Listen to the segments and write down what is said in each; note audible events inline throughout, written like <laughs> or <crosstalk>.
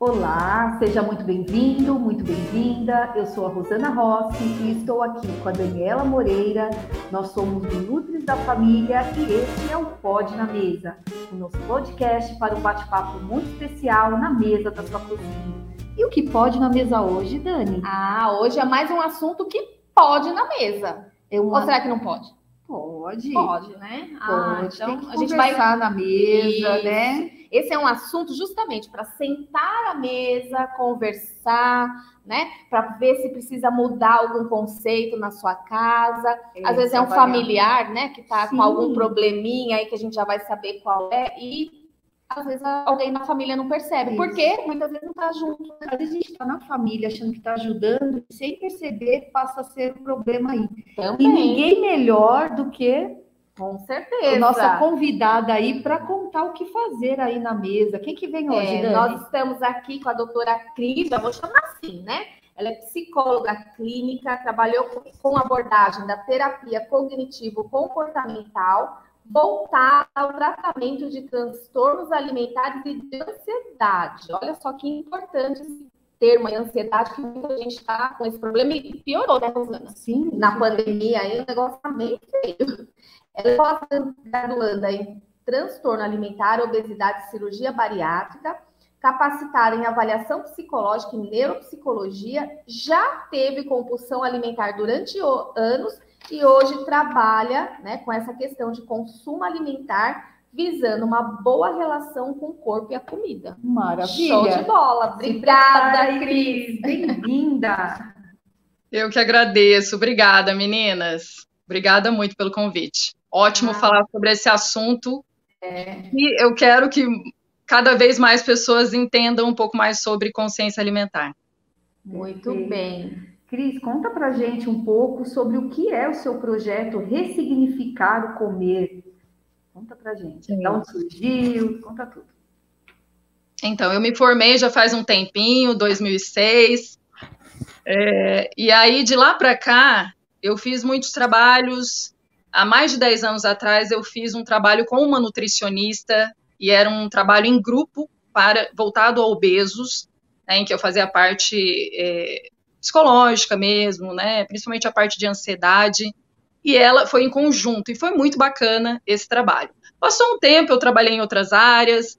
Olá, seja muito bem-vindo, muito bem-vinda. Eu sou a Rosana Rossi e estou aqui com a Daniela Moreira. Nós somos do Nutris da Família e este é o Pod na Mesa, o nosso podcast para um bate-papo muito especial na mesa da sua cozinha. E o que pode na mesa hoje, Dani? Ah, hoje é mais um assunto que pode na mesa. É uma... Ou será que não pode? Pode. Pode, né? Pode. Ah, então a gente vai na mesa, Isso. né? Esse é um assunto justamente para sentar à mesa, conversar, né? Para ver se precisa mudar algum conceito na sua casa. Às vezes é um trabalhar. familiar, né? Que está com algum probleminha aí que a gente já vai saber qual é. E às vezes alguém na família não percebe. Isso. Porque muitas vezes não está junto. Às vezes a gente está na família achando que está ajudando, e sem perceber passa a ser um problema aí. E Também. ninguém melhor do que Com certeza. nossa convidada aí para contar o que fazer aí na mesa. Quem que vem hoje, É, Dani? nós estamos aqui com a doutora Cris, já vou chamar assim, né? Ela é psicóloga clínica, trabalhou com- com abordagem da terapia cognitivo-comportamental voltada ao tratamento de transtornos alimentares e de ansiedade. Olha só que importante esse termo aí, ansiedade, que muita gente está com esse problema e piorou, né, Rosana? Sim, na pandemia, aí o negócio tá meio feio. Ela é pós-graduanda em transtorno alimentar, obesidade e cirurgia bariátrica, capacitada em avaliação psicológica e neuropsicologia, já teve compulsão alimentar durante anos e hoje trabalha né, com essa questão de consumo alimentar, visando uma boa relação com o corpo e a comida. Maravilha. Show de bola! Obrigada, Cris! Bem-vinda. Eu que agradeço. Obrigada, meninas. Obrigada muito pelo convite. Ótimo Ah. falar sobre esse assunto. É. E eu quero que cada vez mais pessoas entendam um pouco mais sobre consciência alimentar. Muito Perfeito. bem. Cris, conta pra gente um pouco sobre o que é o seu projeto Ressignificar o Comer. Conta pra gente. Sim. De onde surgiu? Conta tudo. Então, eu me formei já faz um tempinho, 2006. É, e aí, de lá para cá, eu fiz muitos trabalhos. Há mais de 10 anos atrás, eu fiz um trabalho com uma nutricionista, e era um trabalho em grupo para voltado a obesos, né, em que eu fazia a parte é, psicológica mesmo, né, principalmente a parte de ansiedade. E ela foi em conjunto, e foi muito bacana esse trabalho. Passou um tempo, eu trabalhei em outras áreas,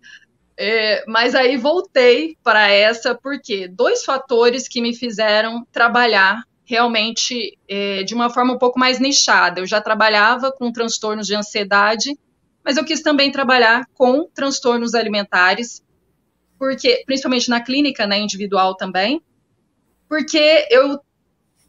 é, mas aí voltei para essa porque dois fatores que me fizeram trabalhar realmente é, de uma forma um pouco mais nichada. Eu já trabalhava com transtornos de ansiedade, mas eu quis também trabalhar com transtornos alimentares, porque principalmente na clínica, né, individual também, porque eu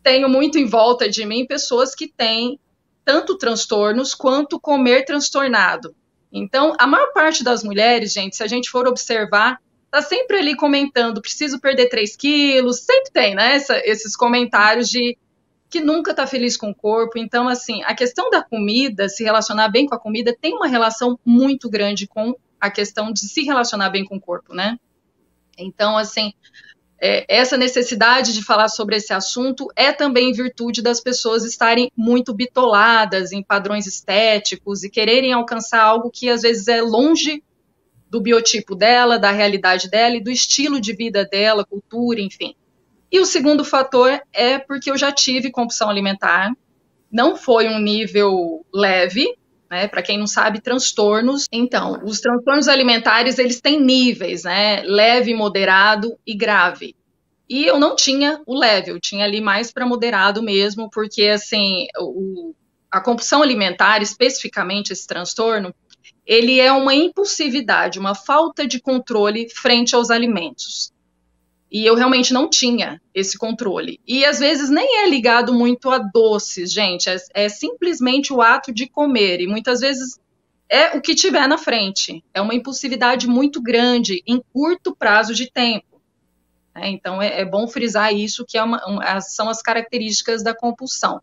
tenho muito em volta de mim pessoas que têm tanto transtornos quanto comer transtornado. Então, a maior parte das mulheres, gente, se a gente for observar, tá sempre ali comentando, preciso perder 3 quilos, sempre tem, né, essa- esses comentários de que nunca tá feliz com o corpo. Então, assim, a questão da comida, se relacionar bem com a comida, tem uma relação muito grande com a questão de se relacionar bem com o corpo, né? Então, assim, é, essa necessidade de falar sobre esse assunto é também virtude das pessoas estarem muito bitoladas em padrões estéticos e quererem alcançar algo que às vezes é longe do biotipo dela, da realidade dela e do estilo de vida dela, cultura, enfim. E o segundo fator é porque eu já tive compulsão alimentar, não foi um nível leve, né? Para quem não sabe, transtornos. Então, os transtornos alimentares eles têm níveis, né? Leve, moderado e grave. E eu não tinha o leve, eu tinha ali mais para moderado mesmo, porque assim, o, a compulsão alimentar, especificamente esse transtorno, ele é uma impulsividade, uma falta de controle frente aos alimentos. E eu realmente não tinha esse controle. E às vezes nem é ligado muito a doces, gente. É, é simplesmente o ato de comer. E muitas vezes é o que tiver na frente. É uma impulsividade muito grande em curto prazo de tempo. né? Então é, é bom frisar isso, que é uma- um, são as características da compulsão.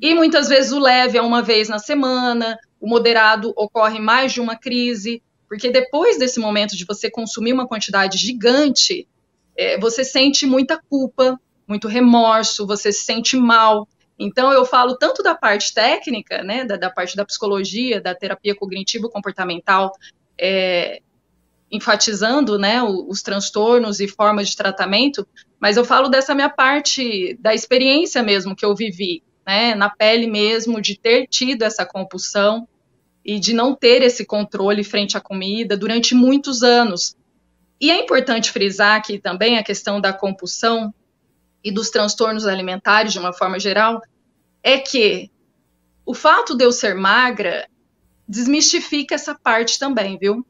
E muitas vezes o leve é uma vez na semana, o moderado ocorre mais de uma crise, porque depois desse momento de você consumir uma quantidade gigante, é, você sente muita culpa, muito remorso, você se sente mal. Então, eu falo tanto da parte técnica, né, da, da parte da psicologia, da terapia cognitivo-comportamental, é, enfatizando, né, os transtornos e formas de tratamento, mas eu falo dessa minha parte da experiência mesmo que eu vivi, né, na pele mesmo, de ter tido essa compulsão e de não ter esse controle frente à comida durante muitos anos. E é importante frisar aqui também a questão da compulsão e dos transtornos alimentares de uma forma geral, é que o fato de eu ser magra desmistifica essa parte também, viu?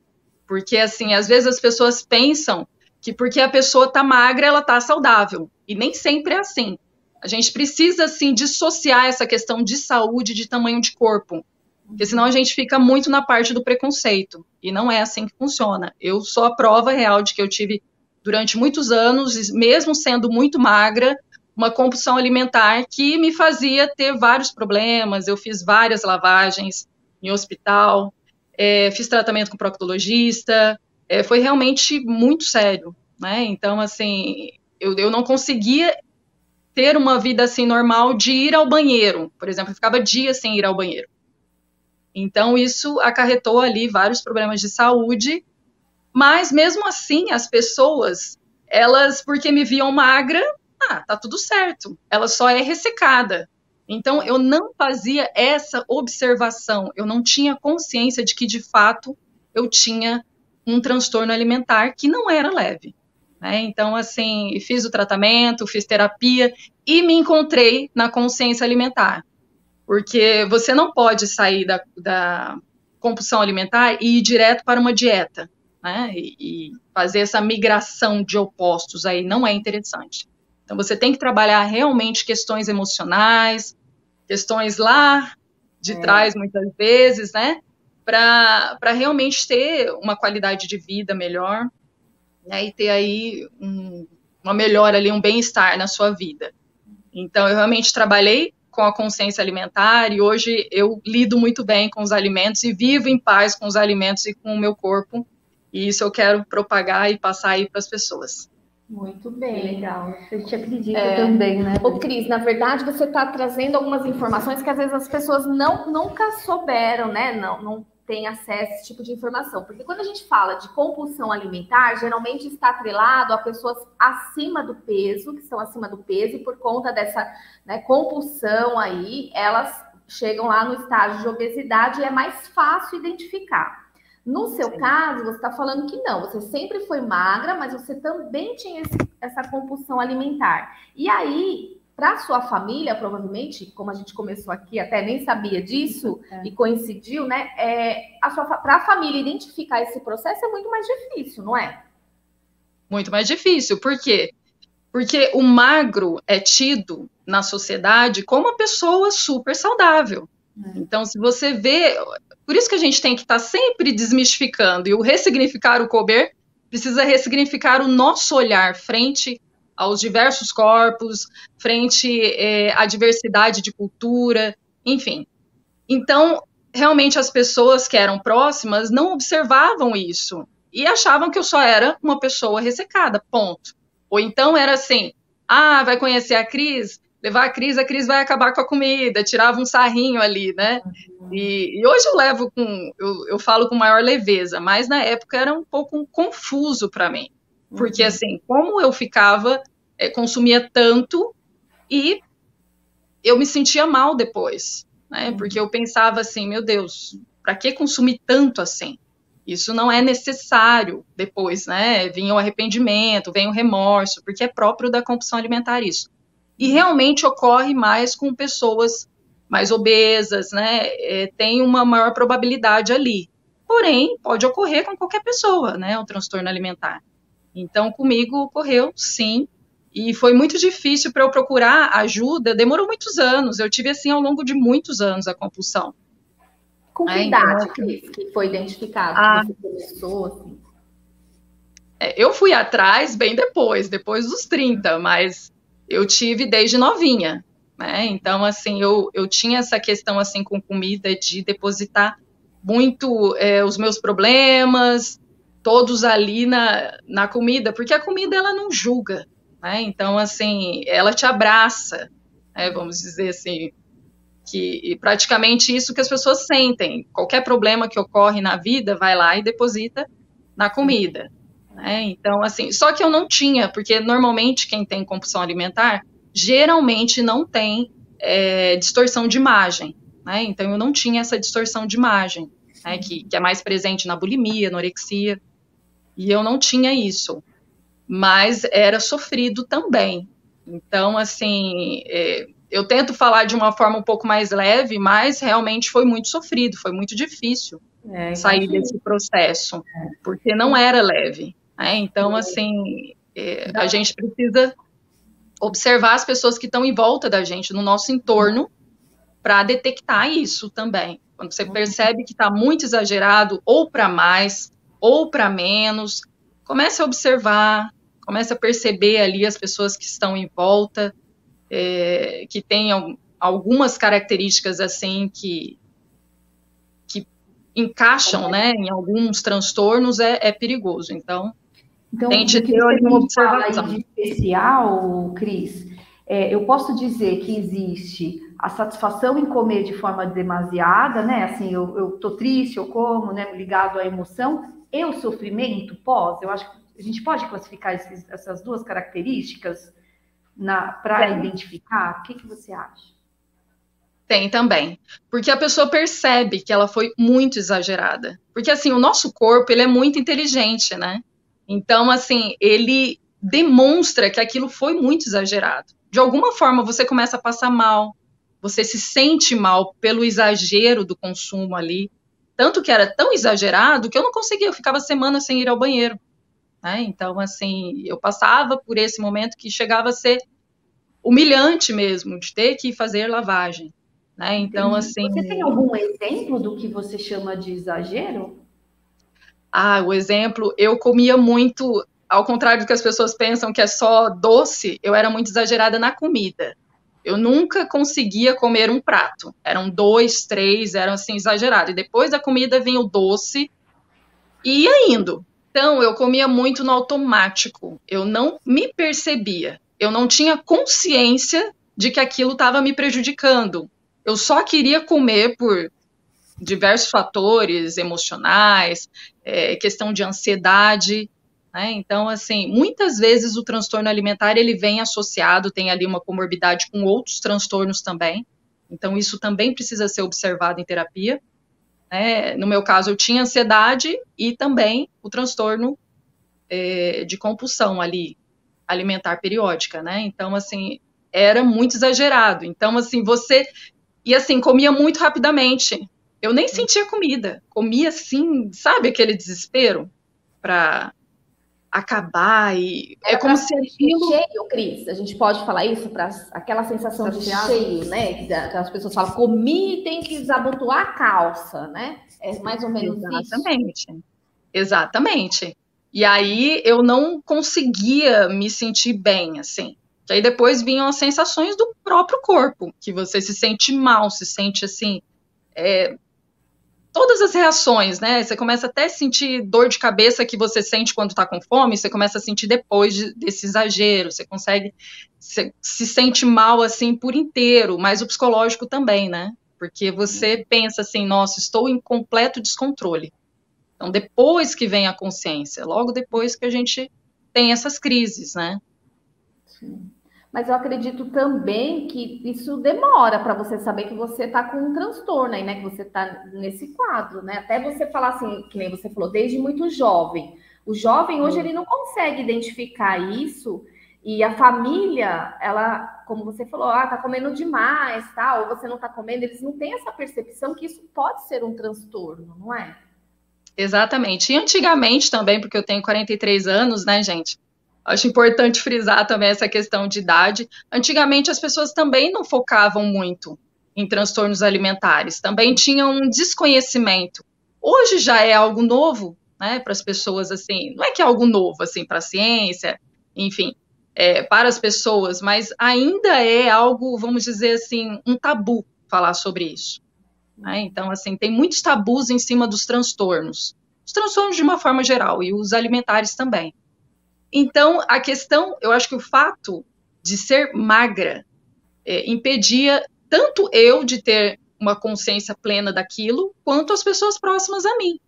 Porque assim, às vezes as pessoas pensam que porque a pessoa tá magra, ela tá saudável, e nem sempre é assim. A gente precisa assim dissociar essa questão de saúde de tamanho de corpo. Porque senão a gente fica muito na parte do preconceito. E não é assim que funciona. Eu sou a prova real de que eu tive, durante muitos anos, mesmo sendo muito magra, uma compulsão alimentar que me fazia ter vários problemas. Eu fiz várias lavagens em hospital, é, fiz tratamento com proctologista, é, foi realmente muito sério, né? Então, assim, eu, eu não conseguia ter uma vida assim normal de ir ao banheiro, por exemplo, eu ficava dias sem ir ao banheiro. Então, isso acarretou ali vários problemas de saúde, mas mesmo assim, as pessoas, elas, porque me viam magra, ah, tá tudo certo, ela só é ressecada. Então, eu não fazia essa observação, eu não tinha consciência de que, de fato, eu tinha um transtorno alimentar que não era leve. Né? Então, assim, fiz o tratamento, fiz terapia e me encontrei na consciência alimentar. Porque você não pode sair da, da compulsão alimentar e ir direto para uma dieta, né? E, e, fazer essa migração de opostos aí não é interessante. Então você tem que trabalhar realmente questões emocionais, questões lá de é. trás muitas vezes, né? Para realmente ter uma qualidade de vida melhor né? e ter aí um, uma melhora ali, um bem-estar na sua vida. Então eu realmente trabalhei com a consciência alimentar e hoje eu lido muito bem com os alimentos e vivo em paz com os alimentos e com o meu corpo. E isso eu quero propagar e passar aí para as pessoas. Muito bem. Legal. A gente acredita é, também, né? Ô, Cris, na verdade, você está trazendo algumas informações que às vezes as pessoas não nunca souberam, né? Não, não tem acesso a esse tipo de informação. Porque quando a gente fala de compulsão alimentar, geralmente está atrelado a pessoas acima do peso, que são acima do peso, e por conta dessa né, compulsão aí, elas chegam lá no estágio de obesidade e é mais fácil identificar. No seu Sim. caso, você está falando que não, você sempre foi magra, mas você também tinha esse, essa compulsão alimentar. E aí, para sua família, provavelmente, como a gente começou aqui, até nem sabia disso é. e coincidiu, né? É, para a família identificar esse processo é muito mais difícil, não é? Muito mais difícil. Por quê? Porque o magro é tido na sociedade como uma pessoa super saudável. É. Então, se você vê. Por isso que a gente tem que estar tá sempre desmistificando. E o ressignificar o comer precisa ressignificar o nosso olhar frente aos diversos corpos, frente é, à diversidade de cultura, enfim. Então, realmente as pessoas que eram próximas não observavam isso e achavam que eu só era uma pessoa ressecada, ponto. Ou então era assim: ah, vai conhecer a Cris? Levar a Cris, a Cris vai acabar com a comida, tirava um sarrinho ali, né? E, e hoje eu levo com, eu, eu falo com maior leveza, mas na época era um pouco confuso para mim. Porque, uhum. assim, como eu ficava, é, consumia tanto e eu me sentia mal depois, né? Uhum. Porque eu pensava assim, meu Deus, para que consumir tanto assim? Isso não é necessário depois, né? Vinha o arrependimento, vem o remorso, porque é próprio da compulsão alimentar isso. E realmente ocorre mais com pessoas mais obesas, né? É, tem uma maior probabilidade ali. Porém, pode ocorrer com qualquer pessoa, né? O transtorno alimentar. Então, comigo ocorreu, sim, e foi muito difícil para eu procurar ajuda, demorou muitos anos. Eu tive assim ao longo de muitos anos a compulsão. Com que é, idade então, que foi identificado? Ah, que começou, assim? É, eu fui atrás bem depois, depois dos 30, mas eu tive desde novinha, né? Então, assim, eu, eu tinha essa questão, assim, com comida de depositar muito é, os meus problemas, todos ali na, na comida, porque a comida ela não julga, né? Então, assim, ela te abraça, né? vamos dizer assim, que praticamente isso que as pessoas sentem. Qualquer problema que ocorre na vida, vai lá e deposita na comida. Né? Então, assim, só que eu não tinha, porque normalmente quem tem compulsão alimentar geralmente não tem é, distorção de imagem. Né? Então, eu não tinha essa distorção de imagem, né? que, que é mais presente na bulimia, anorexia, e eu não tinha isso, mas era sofrido também. Então, assim, é, eu tento falar de uma forma um pouco mais leve, mas realmente foi muito sofrido, foi muito difícil é, sair desse processo, é. porque não era leve. Né? Então, assim, é, a gente precisa observar as pessoas que estão em volta da gente, no nosso entorno, para detectar isso também. Quando você percebe que está muito exagerado, ou para mais, ou para menos, comece a observar, comece a perceber ali as pessoas que estão em volta, é, que têm algumas características assim que, que encaixam né, em alguns transtornos, é, é perigoso. Então, então, Tente ter uma observação. de especial, Cris, é, eu posso dizer que existe a satisfação em comer de forma demasiada, né? Assim, eu, eu tô triste, eu como, né? Ligado à emoção, e o sofrimento pós. Eu acho que a gente pode classificar esses, essas duas características para identificar. O que, que você acha? Tem também, porque a pessoa percebe que ela foi muito exagerada. Porque assim, o nosso corpo ele é muito inteligente, né? Então, assim, ele demonstra que aquilo foi muito exagerado. De alguma forma, você começa a passar mal, você se sente mal pelo exagero do consumo ali. Tanto que era tão exagerado que eu não conseguia, eu ficava semanas sem ir ao banheiro. Né? Então, assim, eu passava por esse momento que chegava a ser humilhante mesmo, de ter que fazer lavagem. Né? Então, assim. Você tem algum exemplo do que você chama de exagero? Ah, o exemplo, eu comia muito, ao contrário do que as pessoas pensam que é só doce, eu era muito exagerada na comida. Eu nunca conseguia comer um prato. Eram dois, três, eram assim exagerados. E depois da comida vinha o doce e ia indo. Então, eu comia muito no automático. Eu não me percebia. Eu não tinha consciência de que aquilo estava me prejudicando. Eu só queria comer por diversos fatores emocionais, é, questão de ansiedade. Né? Então, assim, muitas vezes o transtorno alimentar ele vem associado, tem ali uma comorbidade com outros transtornos também. Então, isso também precisa ser observado em terapia. Né? No meu caso, eu tinha ansiedade e também o transtorno é, de compulsão ali, alimentar periódica, né? Então, assim, era muito exagerado. Então, assim, você. E assim, comia muito rapidamente. Eu nem sentia comida. Comia assim, sabe aquele desespero para acabar e é, é como se aquilo cheio, Cris. A gente pode falar isso para aquela sensação de cheio, né? Que as pessoas falam, comi e tem que desabotoar a calça, né? É mais ou menos Exatamente. isso. Exatamente. E aí eu não conseguia me sentir bem, assim. Que aí depois vinham as sensações do próprio corpo, que você se sente mal, se sente assim, é, todas as reações, né? Você começa até a sentir dor de cabeça que você sente quando está com fome, você começa a sentir depois de, desse exagero, você consegue, você se sente mal assim por inteiro, mas o psicológico também, né? Porque você uhum. pensa assim, nossa, estou em completo descontrole. Então, depois que vem a consciência, logo depois que a gente tem essas crises, né? Sim mas eu acredito também que isso demora para você saber que você está com um transtorno aí, né? Que você está nesse quadro, né? Até você falar assim, que nem você falou, desde muito jovem. O jovem hoje ele não consegue identificar isso e a família, ela, como você falou, ah, tá comendo demais, tá? Ou você não tá comendo, eles não têm essa percepção que isso pode ser um transtorno, não é? Exatamente. E antigamente também, porque eu tenho 43 anos, né, gente? Acho importante frisar também essa questão de idade. Antigamente as pessoas também não focavam muito em transtornos alimentares, também tinham um desconhecimento. Hoje já é algo novo, né, para as pessoas assim, não é que é algo novo assim para a ciência, enfim, é, para as pessoas, mas ainda é algo, vamos dizer assim, um tabu falar sobre isso. Né? Então, assim, tem muitos tabus em cima dos transtornos, os transtornos de uma forma geral e os alimentares também. Então, a questão, eu acho que o fato de ser magra é, impedia tanto eu de ter uma consciência plena daquilo, quanto as pessoas próximas a mim.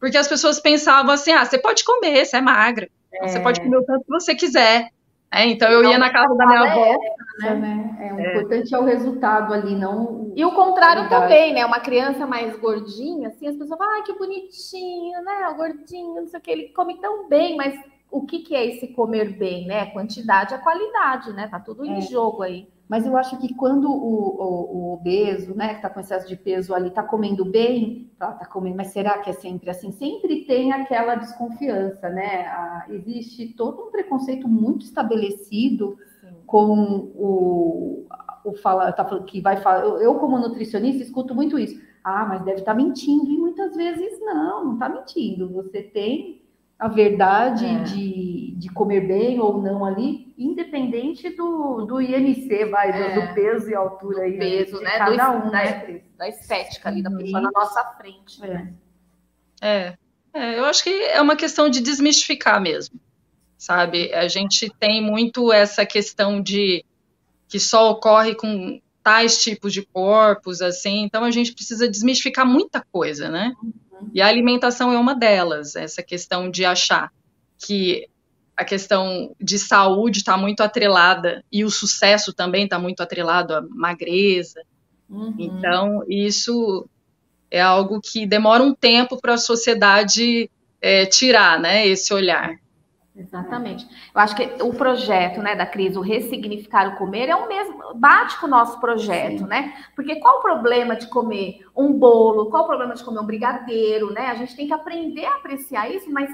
porque as pessoas pensavam assim: ah, você pode comer, você é magra, é. você pode comer o tanto que você quiser. É, então eu ia na casa da minha avó. É, né? é, o é. importante é o resultado ali, não. E o contrário também, né? Uma criança mais gordinha, assim, as pessoas falam, ai, que bonitinho, né? O gordinho, não sei o que, ele come tão bem, mas o que, que é esse comer bem, né? Quantidade é qualidade, né? Tá tudo em é. jogo aí. Mas eu acho que quando o, o, o obeso, né, que está com excesso de peso ali, está comendo bem, tá, tá, comendo, mas será que é sempre assim? Sempre tem aquela desconfiança, né? Ah, existe todo um preconceito muito estabelecido Sim. com o, o fala, tá falando que vai falar. Eu, eu, como nutricionista, escuto muito isso. Ah, mas deve estar tá mentindo, e muitas vezes não, não está mentindo. Você tem a verdade é. de, de comer bem ou não ali, independente do, do IMC, vai, é. do, peso e altura aí. Né, peso, né? Cada do, um, da, né? da estética ali da pessoa na nossa frente. É. é. É, eu acho que é uma questão de desmistificar mesmo, sabe? A gente tem muito essa questão de que só ocorre com tais tipos de corpos, assim, então a gente precisa desmistificar muita coisa, né? E a alimentação é uma delas, essa questão de achar que a questão de saúde está muito atrelada e o sucesso também está muito atrelado à magreza. Uhum. Então, isso é algo que demora um tempo para a sociedade é, tirar né, esse olhar. Exatamente. Eu acho que o projeto né, da crise, o ressignificar o comer, é o mesmo, bate com o nosso projeto, Sim. né? Porque qual o problema de comer um bolo? Qual o problema de comer um brigadeiro, né? A gente tem que aprender a apreciar isso, mas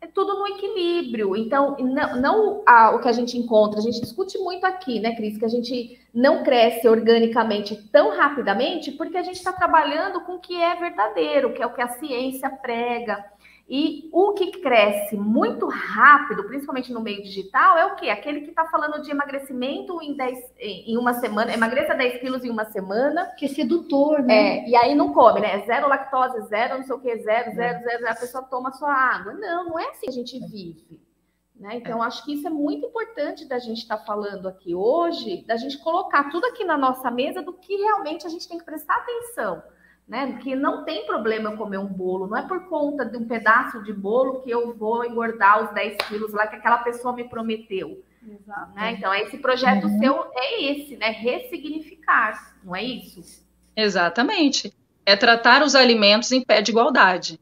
é tudo no equilíbrio. Então, não, não a, o que a gente encontra, a gente discute muito aqui, né, Cris, que a gente não cresce organicamente tão rapidamente porque a gente está trabalhando com o que é verdadeiro, que é o que a ciência prega. E o que cresce muito rápido, principalmente no meio digital, é o quê? Aquele que está falando de emagrecimento em, 10, em uma semana, emagreça 10 quilos em uma semana. Que é sedutor, né? É, e aí não come, né? Zero lactose, zero não sei o quê, zero, zero, é. zero, a pessoa toma sua água. Não, não é assim que a gente vive. Né? Então, acho que isso é muito importante da gente estar tá falando aqui hoje, da gente colocar tudo aqui na nossa mesa do que realmente a gente tem que prestar atenção né? Que não tem problema eu comer um bolo, não é por conta de um pedaço de bolo que eu vou engordar os 10 quilos lá que aquela pessoa me prometeu. Exato. Né? Então, esse projeto uhum. seu é esse, né? Ressignificar, não é isso? Exatamente. É tratar os alimentos em pé de igualdade.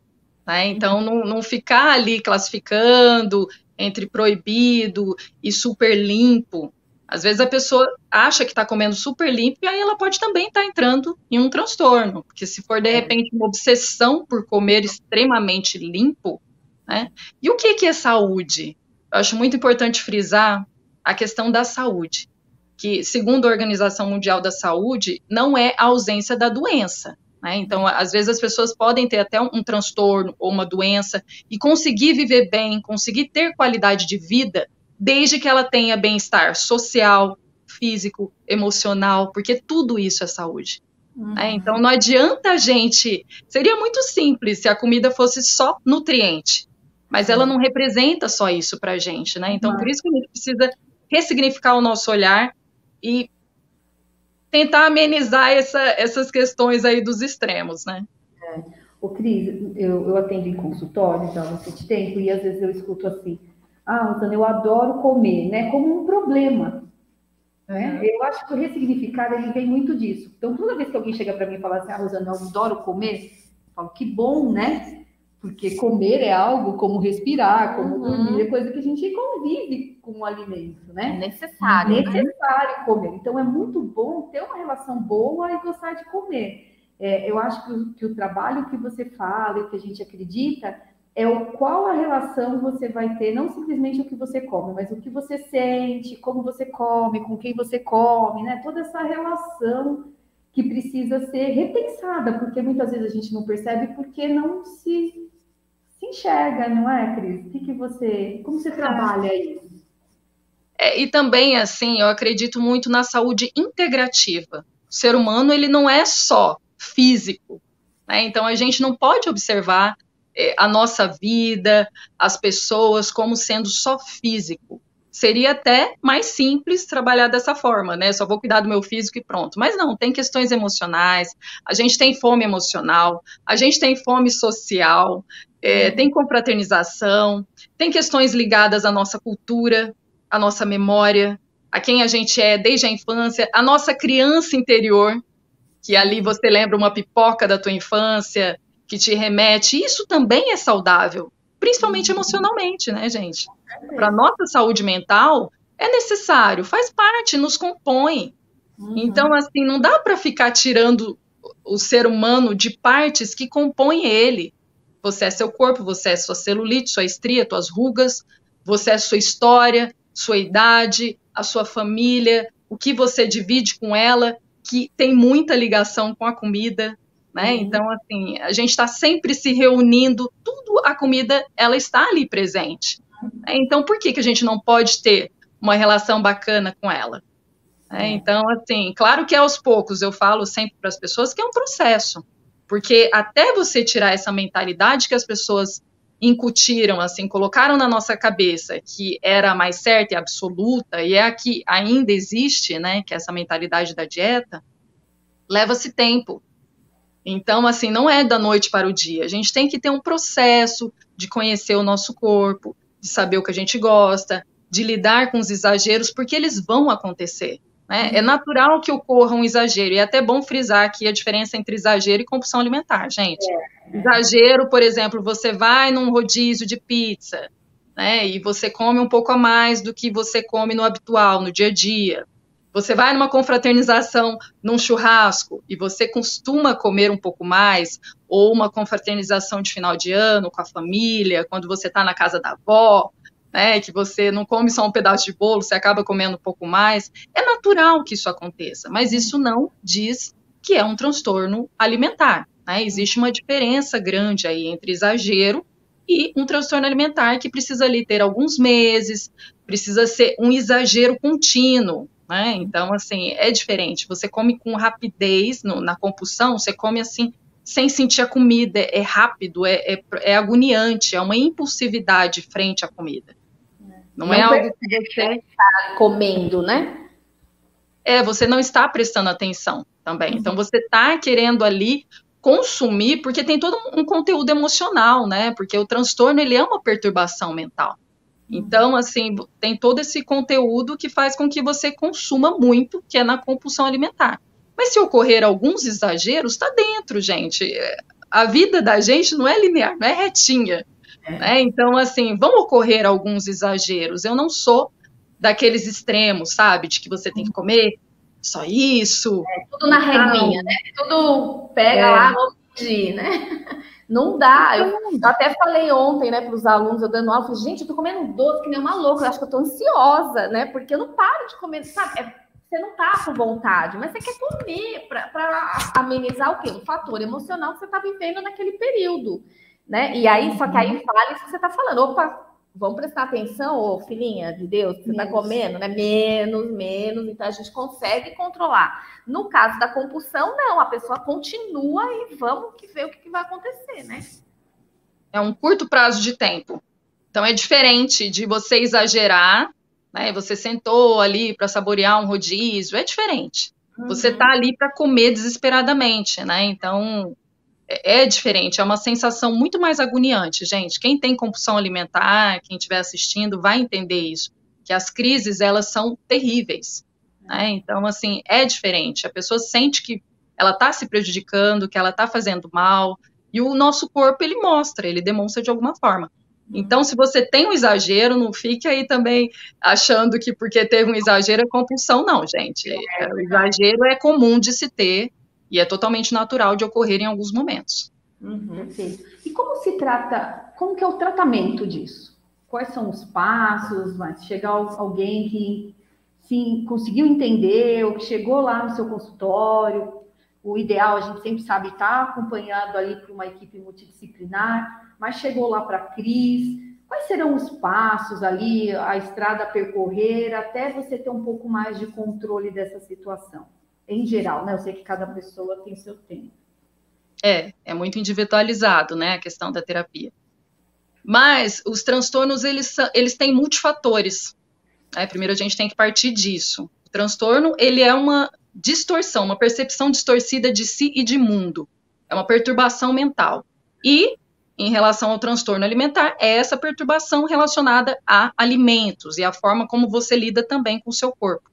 Né? Então, uhum. não, não ficar ali classificando entre proibido e super limpo. Às vezes a pessoa acha que está comendo super limpo e aí ela pode também estar tá entrando em um transtorno, porque se for de é. repente uma obsessão por comer extremamente limpo, né? E o que, que é saúde? Eu acho muito importante frisar a questão da saúde, que segundo a Organização Mundial da Saúde não é a ausência da doença. Né? Então, às vezes as pessoas podem ter até um, um transtorno ou uma doença e conseguir viver bem, conseguir ter qualidade de vida desde que ela tenha bem-estar social, físico, emocional, porque tudo isso é saúde. Uhum. É, então não adianta a gente. Seria muito simples se a comida fosse só nutriente, mas ela não representa só isso para a gente, né? Então, uhum. por isso que a gente precisa ressignificar o nosso olhar e tentar amenizar essa, essas questões aí dos extremos, né? É. O Cris, eu, eu atendo em consultório já há bastante tempo e às vezes eu escuto assim, ah, Rosana, eu adoro comer, né? Como um problema. Né? Eu acho que o ressignificar ele vem muito disso. Então, toda vez que alguém chega para mim e fala assim, ah, Rosana, eu adoro comer, eu falo, que bom, né? Porque comer é algo como respirar, como uhum. dormir, é coisa que a gente convive com o alimento, né? É necessário. É necessário né? comer. Então, é muito bom ter uma relação boa e gostar de comer. É, eu acho que o, que o trabalho que você fala e que a gente acredita é o qual a relação você vai ter, não simplesmente o que você come, mas o que você sente, como você come, com quem você come, né? Toda essa relação que precisa ser repensada, porque muitas vezes a gente não percebe porque não se, se enxerga, não é, Cris? O que, que você, como você trabalha isso? É, e também, assim, eu acredito muito na saúde integrativa. O ser humano, ele não é só físico, né? Então, a gente não pode observar a nossa vida, as pessoas, como sendo só físico, seria até mais simples trabalhar dessa forma, né? Só vou cuidar do meu físico e pronto. Mas não, tem questões emocionais, a gente tem fome emocional, a gente tem fome social, é, tem confraternização, tem questões ligadas à nossa cultura, à nossa memória, a quem a gente é desde a infância, a nossa criança interior, que ali você lembra uma pipoca da tua infância, que te remete. Isso também é saudável, principalmente emocionalmente, né, gente? Para nossa saúde mental é necessário, faz parte, nos compõe. Uhum. Então, assim, não dá para ficar tirando o ser humano de partes que compõem ele. Você é seu corpo, você é sua celulite, sua estria, suas rugas, você é sua história, sua idade, a sua família, o que você divide com ela, que tem muita ligação com a comida, né? Uhum. Então, assim, a gente está sempre se reunindo, tudo a comida, ela está ali presente. Né? Então, por que, que a gente não pode ter uma relação bacana com ela? Né? Então, assim, claro que aos poucos, eu falo sempre para as pessoas que é um processo, porque até você tirar essa mentalidade que as pessoas incutiram, assim, colocaram na nossa cabeça que era a mais certa e absoluta, e é a que ainda existe, né, que é essa mentalidade da dieta, leva-se tempo. Então, assim, não é da noite para o dia. A gente tem que ter um processo de conhecer o nosso corpo, de saber o que a gente gosta, de lidar com os exageros, porque eles vão acontecer. Né? É natural que ocorra um exagero, e é até bom frisar aqui a diferença entre exagero e compulsão alimentar, gente. É. Exagero, por exemplo, você vai num rodízio de pizza, né, e você come um pouco a mais do que você come no habitual, no dia a dia. Você vai numa confraternização, num churrasco, e você costuma comer um pouco mais, ou uma confraternização de final de ano com a família, quando você está na casa da avó, né, que você não come só um pedaço de bolo, você acaba comendo um pouco mais. É natural que isso aconteça, mas isso não diz que é um transtorno alimentar. Né? Existe uma diferença grande aí entre exagero e um transtorno alimentar que precisa ali ter alguns meses, precisa ser um exagero contínuo. Né? Então, assim, é diferente. Você come com rapidez no, na compulsão, você come assim sem sentir a comida, é rápido, é, é, é agoniante, é uma impulsividade frente à comida. Não, não é algo que você está comendo, né? É, você não está prestando atenção também. Então você está querendo ali consumir porque tem todo um conteúdo emocional, né? Porque o transtorno ele é uma perturbação mental. Então, assim, tem todo esse conteúdo que faz com que você consuma muito, que é na compulsão alimentar. Mas se ocorrer alguns exageros, está dentro, gente. A vida da gente não é linear, não é retinha. É. Né? Então, assim, vão ocorrer alguns exageros. Eu não sou daqueles extremos, sabe? De que você tem que comer só isso. É, tudo na reguinha, né? Tudo pega é. lá, vamos pedir, né? <laughs> Não dá. Eu, eu, até falei ontem, né, para os alunos, eu dando aula, falei, gente, eu tô comendo doce que nem uma louca, eu acho que eu tô ansiosa, né? Porque eu não paro de comer, sabe? É, você não tá com vontade, mas você quer comer para amenizar o quê? O fator emocional que você tá vivendo naquele período né? E aí, só que aí uhum. fala isso que você está falando. Opa, vamos prestar atenção, ô filhinha de Deus, você está comendo, né? Menos, menos, então a gente consegue controlar. No caso da compulsão, não, a pessoa continua e vamos que ver o que, que vai acontecer, né? É um curto prazo de tempo. Então é diferente de você exagerar, né? Você sentou ali para saborear um rodízio, é diferente. Uhum. Você está ali para comer desesperadamente, né? Então é, é diferente, é uma sensação muito mais agoniante, gente. Quem tem compulsão alimentar, quem estiver assistindo, vai entender isso, que as crises elas são terríveis. Né? Então, assim, é diferente. A pessoa sente que ela está se prejudicando, que ela está fazendo mal, e o nosso corpo ele mostra, ele demonstra de alguma forma. Então, se você tem um exagero, não fique aí também achando que porque teve um exagero é compulsão, não, gente. É, o exagero é comum de se ter, e é totalmente natural de ocorrer em alguns momentos. Uhum. E como se trata, como que é o tratamento disso? Quais são os passos? Mas chegar alguém que sim, conseguiu entender, ou que chegou lá no seu consultório, o ideal, a gente sempre sabe, estar tá acompanhado ali por uma equipe multidisciplinar, mas chegou lá para a Cris. Quais serão os passos ali, a estrada a percorrer, até você ter um pouco mais de controle dessa situação? Em geral, né? Eu sei que cada pessoa tem seu tempo. É, é muito individualizado, né, a questão da terapia. Mas os transtornos, eles, eles têm multifatores. Né? Primeiro a gente tem que partir disso. O transtorno, ele é uma distorção, uma percepção distorcida de si e de mundo. É uma perturbação mental. E, em relação ao transtorno alimentar, é essa perturbação relacionada a alimentos e a forma como você lida também com o seu corpo.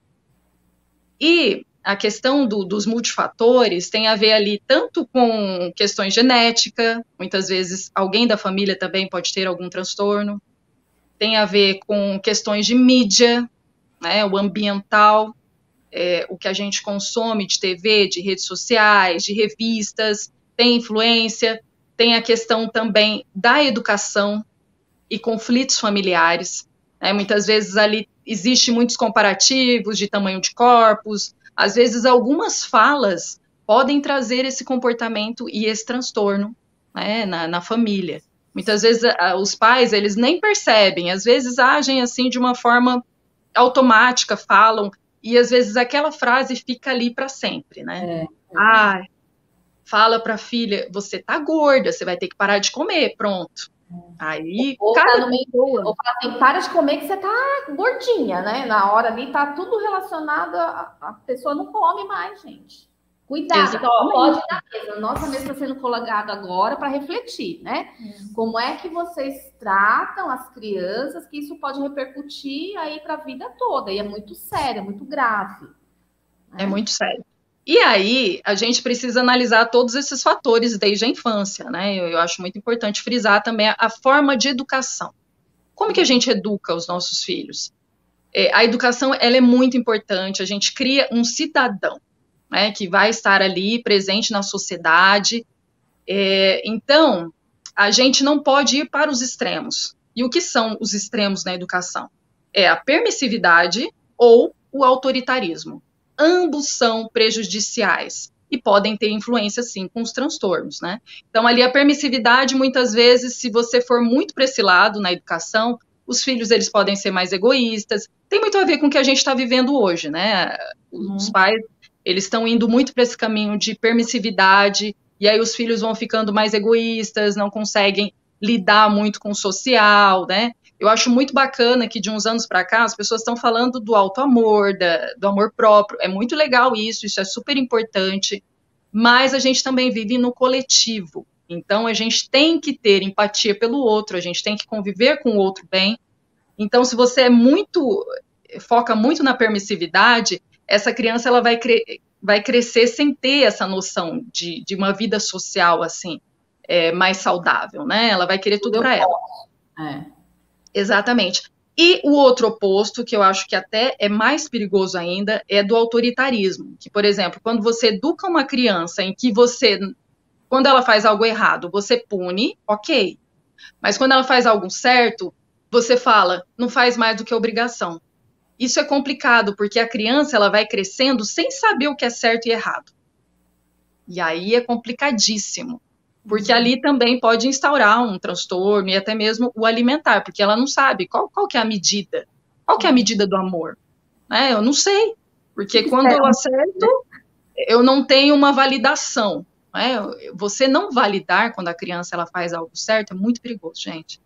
E a questão do, dos multifatores tem a ver ali tanto com questões genética, muitas vezes alguém da família também pode ter algum transtorno, tem a ver com questões de mídia, né, o ambiental, é, o que a gente consome de TV, de redes sociais, de revistas, tem influência, tem a questão também da educação e conflitos familiares. Né? Muitas vezes ali existe muitos comparativos de tamanho de corpos, às vezes algumas falas podem trazer esse comportamento e esse transtorno né, na, na família. Muitas vezes os pais eles nem percebem, às vezes agem assim de uma forma automática, falam e às vezes aquela frase fica ali para sempre, né? É. Ah, fala para a filha, você tá gorda, você vai ter que parar de comer, pronto. Aí, ou, cada tá meio, ou fala assim, para de comer que você tá gordinha, né? Na hora ali tá tudo relacionado a, a pessoa não come mais, gente. Cuidado, então, pode na mesa. Nossa mesa está sendo colocada agora para refletir, né? Hum. Como é que vocês tratam as crianças, que isso pode repercutir aí para a vida toda. E é muito sério, é muito grave. Né? É muito sério. E aí, a gente precisa analisar todos esses fatores desde a infância, né? Eu, eu acho muito importante frisar também a, a, forma de educação. Como que a gente educa os nossos filhos? É, a educação, ela é muito importante, a gente cria um cidadão né, que vai estar ali presente na sociedade. É, então, a gente não pode ir para os extremos. E o que são os extremos na educação? É a permissividade ou o autoritarismo. Ambos são prejudiciais e podem ter influência, sim, com os transtornos, né? Então, ali a permissividade, muitas vezes, se você for muito para esse lado na educação, os filhos, eles podem ser mais egoístas. Tem muito a ver com o que a gente está vivendo hoje, né? Os uhum. pais eles estão indo muito para esse caminho de permissividade, e aí os filhos vão ficando mais egoístas, não conseguem lidar muito com o social, né? Eu acho muito bacana que de uns anos para cá as pessoas estão falando do alto amor, da, do amor próprio. É muito legal isso, isso é super importante. Mas a gente também vive no coletivo. Então a gente tem que ter empatia pelo outro, a gente tem que conviver com o outro bem. Então se você é muito foca muito na permissividade, essa criança ela vai, cre vai crescer sem ter essa noção de, de uma vida social assim é, mais saudável, né? Ela vai querer tudo para ela. É. Exatamente. E o outro oposto, que eu acho que até é mais perigoso ainda, é do autoritarismo. Que, por exemplo, quando você educa uma criança em que você, quando ela faz algo errado, você pune, ok. Mas quando ela faz algo certo, você fala, não faz mais do que obrigação. Isso é complicado, porque a criança ela vai crescendo sem saber o que é certo e errado. E aí é complicadíssimo, porque ali também pode instaurar um transtorno e até mesmo o alimentar, porque ela não sabe qual, qual que é a medida, qual que é a medida do amor. Né? Eu não sei, porque quando eu acerto, eu não tenho uma validação. Né? Você não validar quando a criança ela faz algo certo é muito perigoso, gente.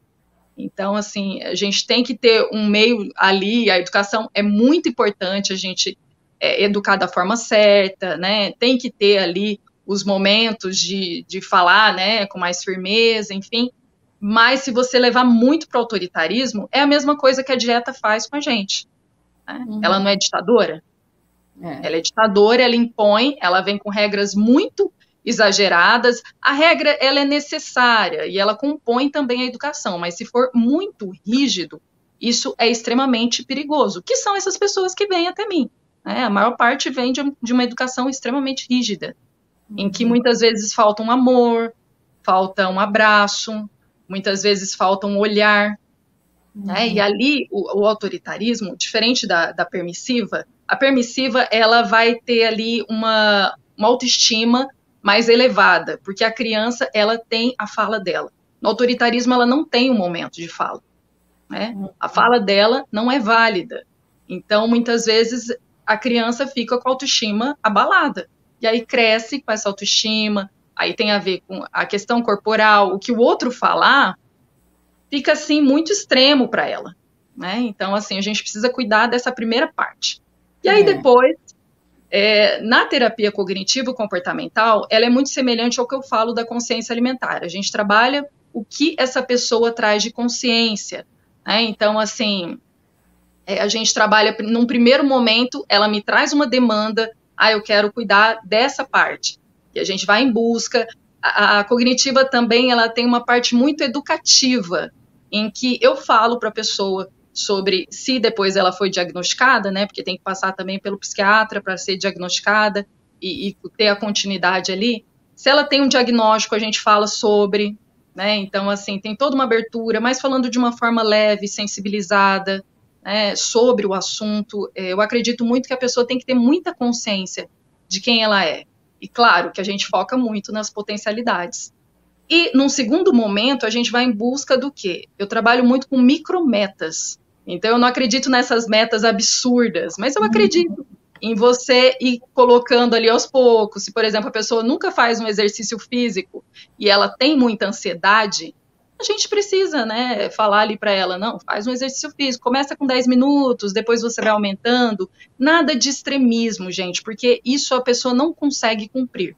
Então, assim, a gente tem que ter um meio ali, a educação é muito importante, a gente é, educar da forma certa, né? Tem que ter ali os momentos de, de falar, né, com mais firmeza, enfim. Mas se você levar muito para o autoritarismo, é a mesma coisa que a dieta faz com a gente. Né? Uhum. Ela não é ditadora? É. Ela é ditadora, ela impõe, ela vem com regras muito exageradas. A regra ela é necessária e ela compõe também a educação, mas se for muito rígido, isso é extremamente perigoso. Que são essas pessoas que vêm até mim? Né? A maior parte vem de, de, uma educação extremamente rígida. Em que uhum. muitas vezes falta um amor, falta um abraço, muitas vezes falta um olhar. Uhum. Né? E ali o, o autoritarismo, diferente da, da permissiva, a permissiva ela vai ter ali uma, uma autoestima mais elevada, porque a criança ela tem a fala dela. No autoritarismo ela não tem um momento de fala, né? A fala dela não é válida. Então muitas vezes a criança fica com a autoestima abalada e aí cresce com essa autoestima. Aí tem a ver com a questão corporal, o que o outro falar fica assim muito extremo para ela. né? Então, assim, a gente precisa cuidar dessa primeira parte. E aí, é. depois, é, na terapia cognitivo-comportamental, ela é muito semelhante ao que eu falo da consciência alimentar. A gente trabalha o que essa pessoa traz de consciência. Né? Então, assim, é, a gente trabalha, num primeiro momento, ela me traz uma demanda, ah, eu quero cuidar dessa parte. E a gente vai em busca. A, a cognitiva também, ela tem uma parte muito educativa, em que eu falo para a pessoa sobre se depois ela foi diagnosticada, né? Porque tem que passar também pelo psiquiatra para ser diagnosticada e, e, ter a continuidade ali. Se ela tem um diagnóstico, a gente fala sobre, né? Então, assim, tem toda uma abertura, mas falando de uma forma leve, sensibilizada, né, sobre o assunto. É, eu acredito muito que a pessoa tem que ter muita consciência de quem ela é. E claro que a gente foca muito nas potencialidades. E num segundo momento, a gente vai em busca do quê? Eu trabalho muito com micrometas. Então, eu não acredito nessas metas absurdas, mas eu acredito em você ir colocando ali aos poucos. Se, por exemplo, a pessoa nunca faz um exercício físico e ela tem muita ansiedade, a gente precisa, né, falar ali para ela, não, faz um exercício físico, começa com 10 minutos, depois você vai aumentando. Nada de extremismo, gente, porque isso a pessoa não consegue cumprir.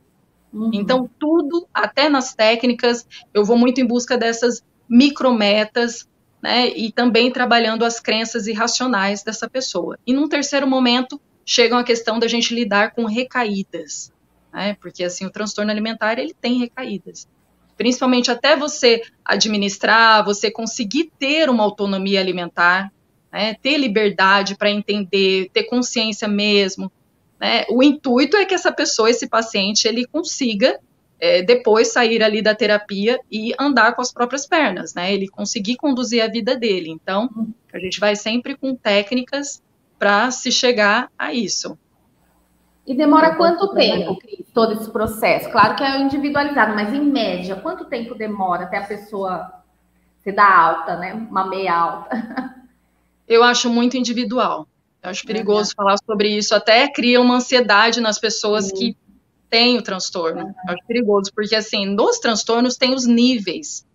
Uhum. Então, tudo, até nas técnicas, eu vou muito em busca dessas micrometas né, e também trabalhando as crenças irracionais dessa pessoa. E num terceiro momento, chega a questão da gente lidar com recaídas, né, porque assim, o transtorno alimentar, ele tem recaídas. Principalmente até você administrar, você conseguir ter uma autonomia alimentar, né, ter liberdade para entender, ter consciência mesmo. Né, o intuito é que essa pessoa, esse paciente, ele consiga é, depois sair ali da terapia e andar com as próprias pernas, né? Ele conseguir conduzir a vida dele. Então, a gente vai sempre com técnicas para se chegar a isso. E demora quanto tempo, Cris, todo esse processo? Claro que é individualizado, mas em média, quanto tempo demora até a pessoa se dar alta, né? Uma meia alta? <laughs> Eu acho muito individual. Eu acho perigoso é, falar sobre isso. Até cria uma ansiedade nas pessoas Sim. que tem o transtorno. É perigoso, porque assim, nos transtornos tem os níveis.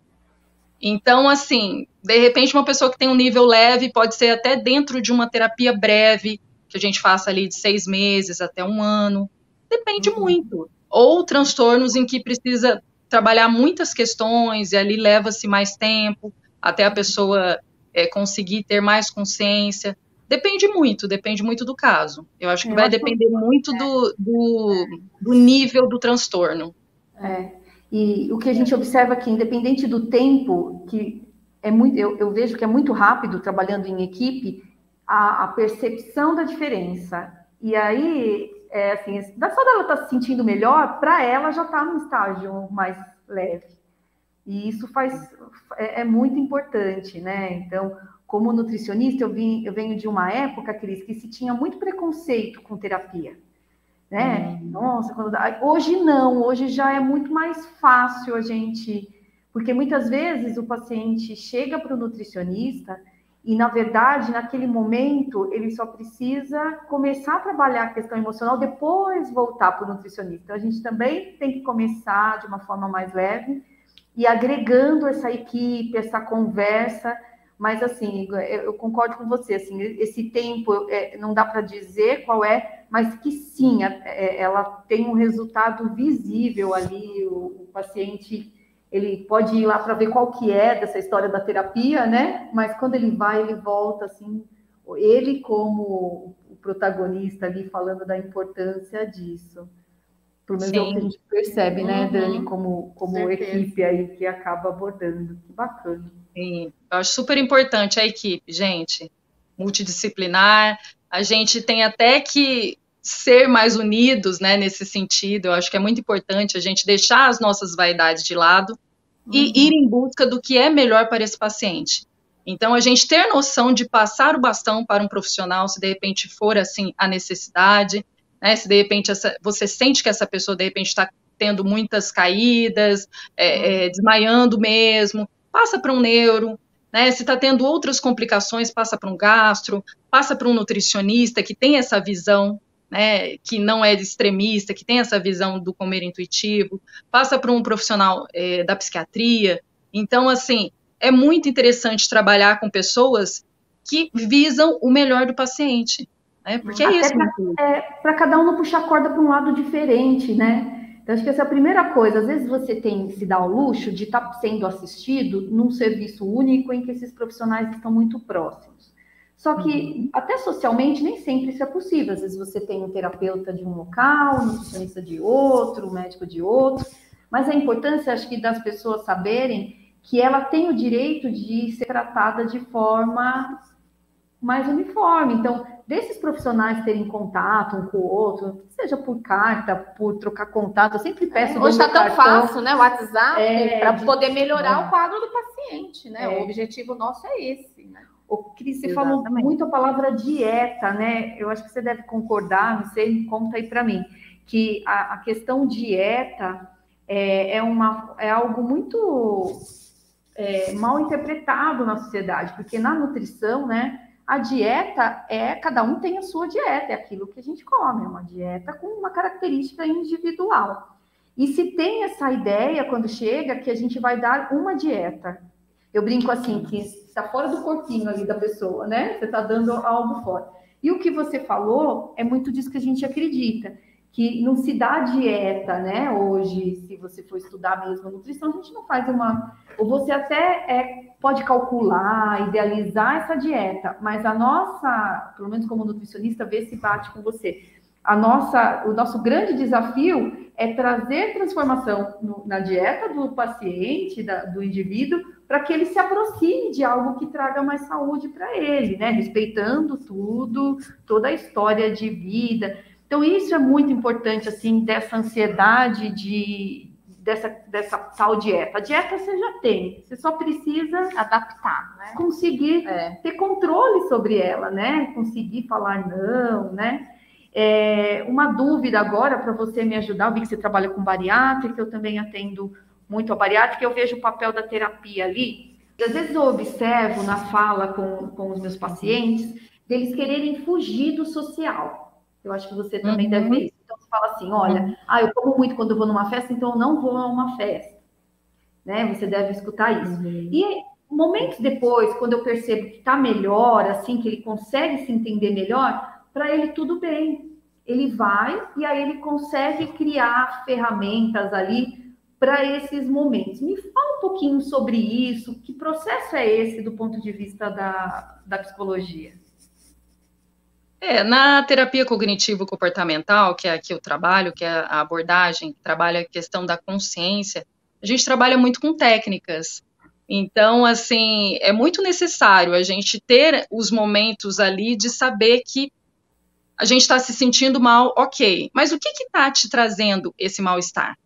Então, assim, de repente, uma pessoa que tem um nível leve pode ser até dentro de uma terapia breve, que a gente faça ali de seis meses até um ano. Depende uhum. muito. Ou transtornos em que precisa trabalhar muitas questões e ali leva-se mais tempo até a pessoa é, conseguir ter mais consciência. Depende muito, depende muito do caso. Eu acho que Eu vai acho depender que... muito é. do, do, do, nível do transtorno. É. E o que a gente observa aqui, independente do tempo, que é muito, eu, eu vejo que é muito rápido trabalhando em equipe, a, a percepção da diferença. E aí, é assim, só dela estar tá se sentindo melhor, para ela já está no estágio mais leve. E isso faz é, é muito importante, né? Então, como nutricionista, eu, vim, eu venho de uma época, Cris, que se tinha muito preconceito com terapia. Né? Hum. Nossa, quando... hoje não, hoje já é muito mais fácil a gente. Porque muitas vezes o paciente chega para o nutricionista e, na verdade, naquele momento, ele só precisa começar a trabalhar a questão emocional, depois voltar para o nutricionista. Então, a gente também tem que começar de uma forma mais leve e agregando essa equipe, essa conversa mas, assim, eu concordo com você, assim, esse tempo é, não dá para dizer qual é, mas que sim, é, ela tem um resultado visível ali, o paciente, ele pode ir lá para ver qual que é dessa história da terapia, né? Mas quando ele vai, ele volta, assim, ele como o protagonista ali, falando da importância disso. Pelo menos Sim. é o que a gente percebe, né, uhum. Dani, como, como equipe aí que acaba abordando. Que bacana. Sim, eu acho super importante a equipe, gente, multidisciplinar. A gente tem até que ser mais unidos, né, nesse sentido. Eu acho que é muito importante a gente deixar as nossas vaidades de lado uhum. e ir em busca do que é melhor para esse paciente. Então, a gente ter noção de passar o bastão para um profissional, se de repente for assim a necessidade, né, se de repente essa, você sente que essa pessoa de repente está tendo muitas caídas, é, é, desmaiando mesmo, passa para um neuro, né? Se está tendo outras complicações, passa para um gastro, passa para um nutricionista que tem essa visão, né? Que não é extremista, que tem essa visão do comer intuitivo, passa para um profissional é, da psiquiatria. Então, assim, é muito interessante trabalhar com pessoas que visam o melhor do paciente. Né? Porque é isso. Para é, cada um não puxar a corda para um lado diferente, né? Então, acho que essa é a primeira coisa. Às vezes você tem se dá o luxo de estar tá sendo assistido num serviço único em que esses profissionais estão muito próximos. Só que, até socialmente, nem sempre isso é possível. Às vezes você tem um terapeuta de um local, um nutricionista de outro, um médico de outro. Mas a importância, acho que, das pessoas saberem que ela tem o direito de ser tratada de forma mais uniforme. Então, desses profissionais terem contato um com o outro, seja por carta, por trocar contato, eu sempre peço. É, hoje está tão fácil, né? O WhatsApp, é, para poder melhorar é. o quadro do paciente, né? É. O objetivo nosso é esse, né? O Cris, você falou muito a palavra dieta, né? Eu acho que você deve concordar, não sei, conta aí para mim, que a, a, questão dieta é, é, uma, é algo muito é, mal interpretado na sociedade, porque na nutrição, né? A dieta é, cada um tem a sua dieta, é aquilo que a gente come, é uma dieta com uma característica individual. E se tem essa ideia quando chega que a gente vai dar uma dieta. Eu brinco assim, que está fora do corpinho ali da pessoa, né? Você está dando algo fora. E o que você falou é muito disso que a gente acredita, que não se dá dieta, né? Hoje, se você for estudar mesmo nutrição, a gente não faz uma. Ou você até é, pode calcular, idealizar essa dieta, mas a nossa, pelo menos como nutricionista, vê se bate com você. A nossa, o nosso grande desafio é trazer transformação no, na dieta do paciente, da, do indivíduo, para que ele se aproxime de algo que traga mais saúde para ele, né? Respeitando tudo, toda a história de vida. Então, isso é muito importante, assim, dessa ansiedade de, dessa, dessa tal dieta. A dieta você já tem, você só precisa adaptar, né? Conseguir é. ter controle sobre ela, né? Conseguir falar não, né? É, uma dúvida agora para você me ajudar, eu vi que você trabalha com bariátrica, eu também atendo muito a bariátrica, eu vejo o papel da terapia ali. Às vezes eu observo na fala com, com os meus pacientes, deles quererem fugir do social. Eu acho que você também uhum. deve ver isso fala assim, olha, uhum. ah, eu como muito quando eu vou numa festa, então eu não vou a uma festa. Né? Você deve escutar isso. Uhum. E momentos depois, quando eu percebo que está melhor, assim, que ele consegue se entender melhor, para ele tudo bem. Ele vai e aí ele consegue criar ferramentas ali para esses momentos. Me fala um pouquinho sobre isso, que processo é esse do ponto de vista da, da psicologia? É, na terapia cognitivo-comportamental, que é aqui eu trabalho, que é a abordagem que trabalha a questão da consciência, a gente trabalha muito com técnicas. Então, assim, é muito necessário a gente ter os momentos ali de saber que a gente está se sentindo mal, ok. Mas o que está te trazendo esse mal-estar?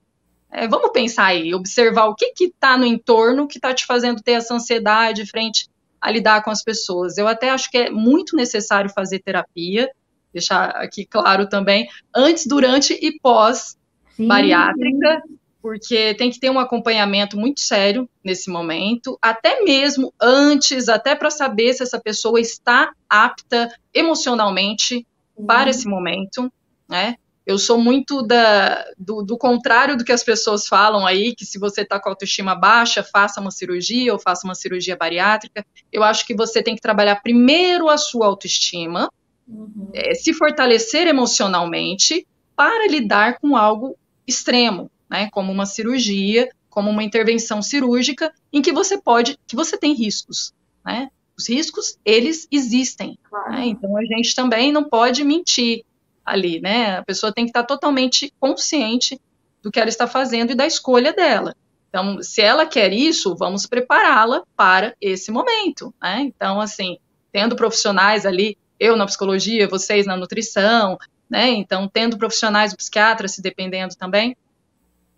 É, vamos pensar aí, observar o que está no entorno que está te fazendo ter essa ansiedade frente a lidar com as pessoas. Eu até acho que é muito necessário fazer terapia, deixar aqui claro também, antes, durante e pós bariátrica, porque tem que ter um acompanhamento muito sério nesse momento, até mesmo antes, até para saber se essa pessoa está apta emocionalmente para esse momento, né? Eu sou muito da, do, do, contrário do que as pessoas falam aí, que se você está com autoestima baixa, faça uma cirurgia ou faça uma cirurgia bariátrica. Eu acho que você tem que trabalhar primeiro a sua autoestima, uhum. é, se fortalecer emocionalmente para lidar com algo extremo, né, como uma cirurgia, como uma intervenção cirúrgica, em que você pode, que você tem riscos, né? Os riscos, eles existem. Claro. Né? Então a gente também não pode mentir ali, né? A pessoa tem que estar totalmente consciente do que ela está fazendo e da escolha dela. Então, se ela quer isso, vamos prepará-la para esse momento, né? Então, assim, tendo profissionais ali, eu na psicologia, vocês na nutrição, né? Então, tendo profissionais psiquiatras se dependendo também.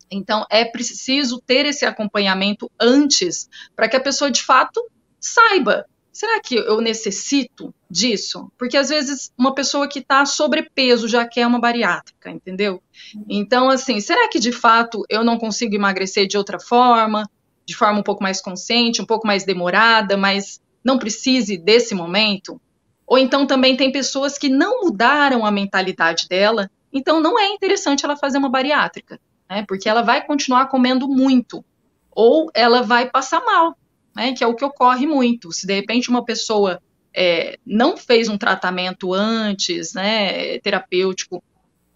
Então, é preciso ter esse acompanhamento antes, para que a pessoa de fato saiba será que eu necessito disso? Porque às vezes uma pessoa que está sobrepeso já quer uma bariátrica, entendeu? Então, assim, será que de fato eu não consigo emagrecer de outra forma, de forma um pouco mais consciente, um pouco mais demorada, mas não precise desse momento? Ou então também tem pessoas que não mudaram a mentalidade dela, então não é interessante ela fazer uma bariátrica, né? Porque ela vai continuar comendo muito, ou ela vai passar mal, né, que é o que ocorre muito. Se de repente uma pessoa é, não fez um tratamento antes, né, terapêutico,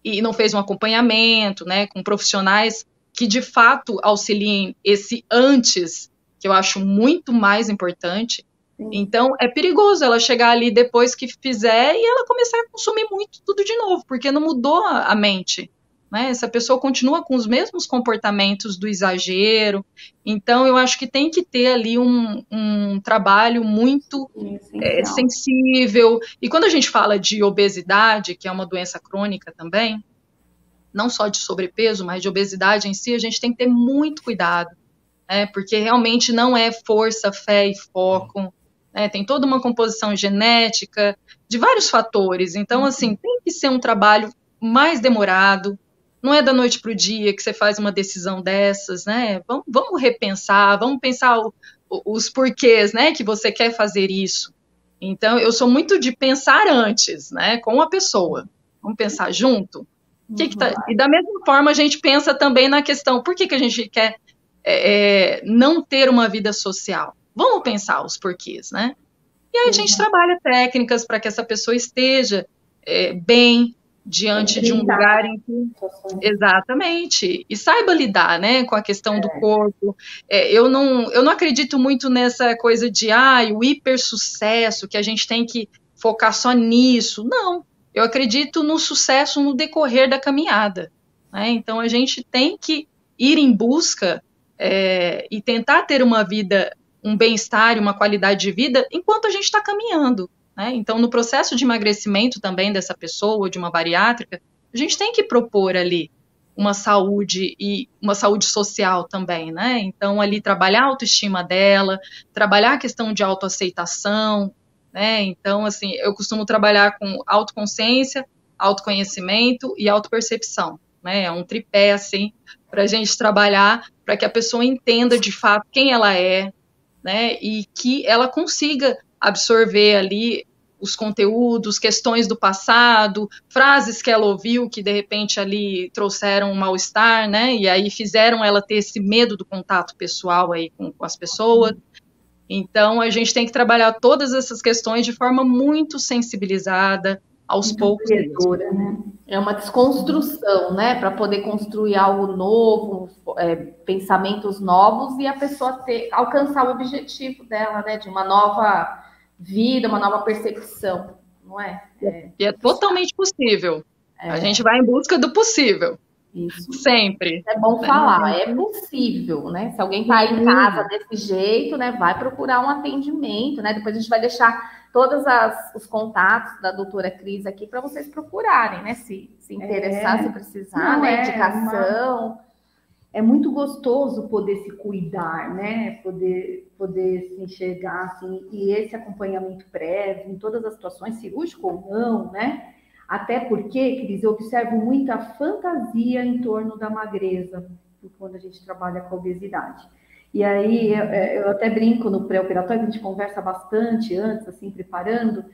e não fez um acompanhamento, né, com profissionais que de fato auxiliem esse antes, que eu acho muito mais importante. Sim. Então, é perigoso ela chegar ali depois que fizer e ela começar a consumir muito tudo de novo, porque não mudou a, a mente. Né? Essa pessoa continua com os mesmos comportamentos do exagero. Então, eu acho que tem que ter ali um, um trabalho muito é, sensível. E quando a gente fala de obesidade, que é uma doença crônica também, não só de sobrepeso, mas de obesidade em si, a gente tem que ter muito cuidado, né? porque realmente não é força, fé e foco. Né? Tem toda uma composição genética, de vários fatores. Então, assim, tem que ser um trabalho mais demorado, não é da noite para o dia que você faz uma decisão dessas, né? Vamos, vamos repensar, vamos pensar o, os porquês, né, que você quer fazer isso. Então, eu sou muito de pensar antes, né, com a pessoa. Vamos pensar junto. Que que tá... E da mesma forma, a gente pensa também na questão, por que, que a gente quer é, é não ter uma vida social? Vamos pensar os porquês, né? E aí a gente trabalha técnicas para que essa pessoa esteja é, bem, diante de um lugar em que. Exatamente. E saiba lidar, né, com a questão é. do corpo. É, eu, não, eu não acredito muito nessa coisa de, ah, o hiper sucesso, que a gente tem que focar só nisso. Não. Eu acredito no sucesso no decorrer da caminhada. Né? Então, a gente tem que ir em busca é, e tentar ter uma vida, um bem-estar e uma qualidade de vida enquanto a gente está caminhando. Né? Então, no processo de emagrecimento também dessa pessoa, de uma bariátrica, a gente tem que propor ali uma saúde e uma saúde social também, né? Então, ali trabalhar a autoestima dela, trabalhar a questão de autoaceitação, né? Então, assim, eu costumo trabalhar com autoconsciência, autoconhecimento e autopercepção, né? É um tripé, assim, para a gente trabalhar para que a pessoa entenda de fato quem ela é, né? E que ela consiga absorver ali os conteúdos, questões do passado, frases que ela ouviu que de repente ali trouxeram um mal-estar, né? E aí fizeram ela ter esse medo do contato pessoal aí com, com as pessoas. Então a gente tem que trabalhar todas essas questões de forma muito sensibilizada, aos muito poucos. Né? É uma desconstrução, né? Para poder construir algo novo, é, pensamentos novos e a pessoa ter, alcançar o objetivo dela, né? De uma nova vida, uma nova percepção, não é? é e é totalmente possível. É. A gente vai em busca do possível. Isso. Sempre. É bom falar, é possível, né? Se alguém está em casa desse jeito, né, vai procurar um atendimento, né? Depois a gente vai deixar todos as, os contatos da doutora Cris aqui para vocês procurarem, né? Se, se interessar, é. se precisar, Não, né? É Indicação. Uma é muito gostoso poder se cuidar, né? Poder, poder se enxergar assim, e esse acompanhamento prévio em todas as situações, cirúrgico ou não, né? Até porque, Cris, eu observo muita fantasia em torno da magreza quando a gente trabalha com obesidade. E aí eu, eu até brinco no pré-operatório, a gente conversa bastante antes, assim, preparando,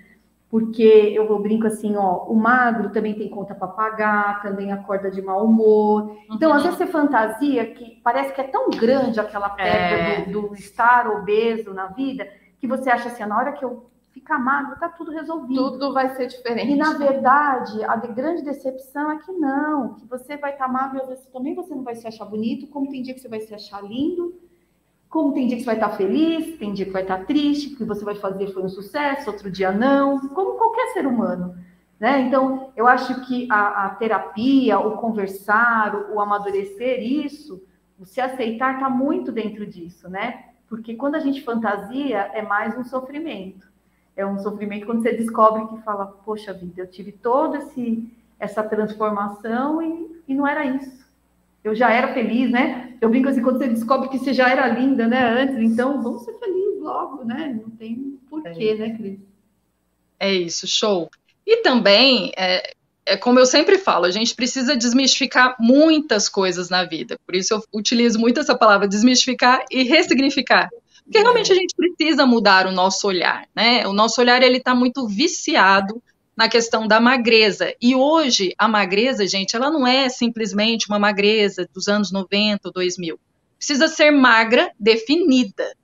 porque eu vou brinco assim, ó, o magro também tem conta para pagar, também acorda de mau humor. Então, uhum. às vezes você fantasia que parece que é tão grande aquela pedra é. do, do, estar obeso na vida, que você acha assim, na hora que eu ficar magro, tá tudo resolvido. Tudo vai ser diferente. E na verdade, a grande decepção é que não, que você vai estar tá magro, às vezes também você não vai se achar bonito, como tem dia que você vai se achar lindo, como tem dia que você vai estar feliz, tem dia que vai estar triste, porque você vai fazer foi um sucesso, outro dia não, como qualquer ser humano. Né? Então, eu acho que a, a terapia, o conversar, o, o amadurecer isso, o se aceitar está muito dentro disso, né? Porque quando a gente fantasia, é mais um sofrimento. É um sofrimento quando você descobre que fala, poxa vida, eu tive toda essa transformação e, e não era isso eu já era feliz, né? Eu brinco assim, quando você descobre que você já era linda, né, antes, então vamos ser felizes logo, né? Não tem porquê, é. né, Cris? É isso, show. E também, é, é como eu sempre falo, a gente precisa desmistificar muitas coisas na vida. Por isso eu utilizo muito essa palavra, desmistificar e ressignificar. Porque realmente a gente precisa mudar o nosso olhar, né? O nosso olhar, ele está muito viciado na questão da magreza. E hoje, a magreza, gente, ela não é simplesmente uma magreza dos anos 90 ou 2000. Precisa ser magra definida.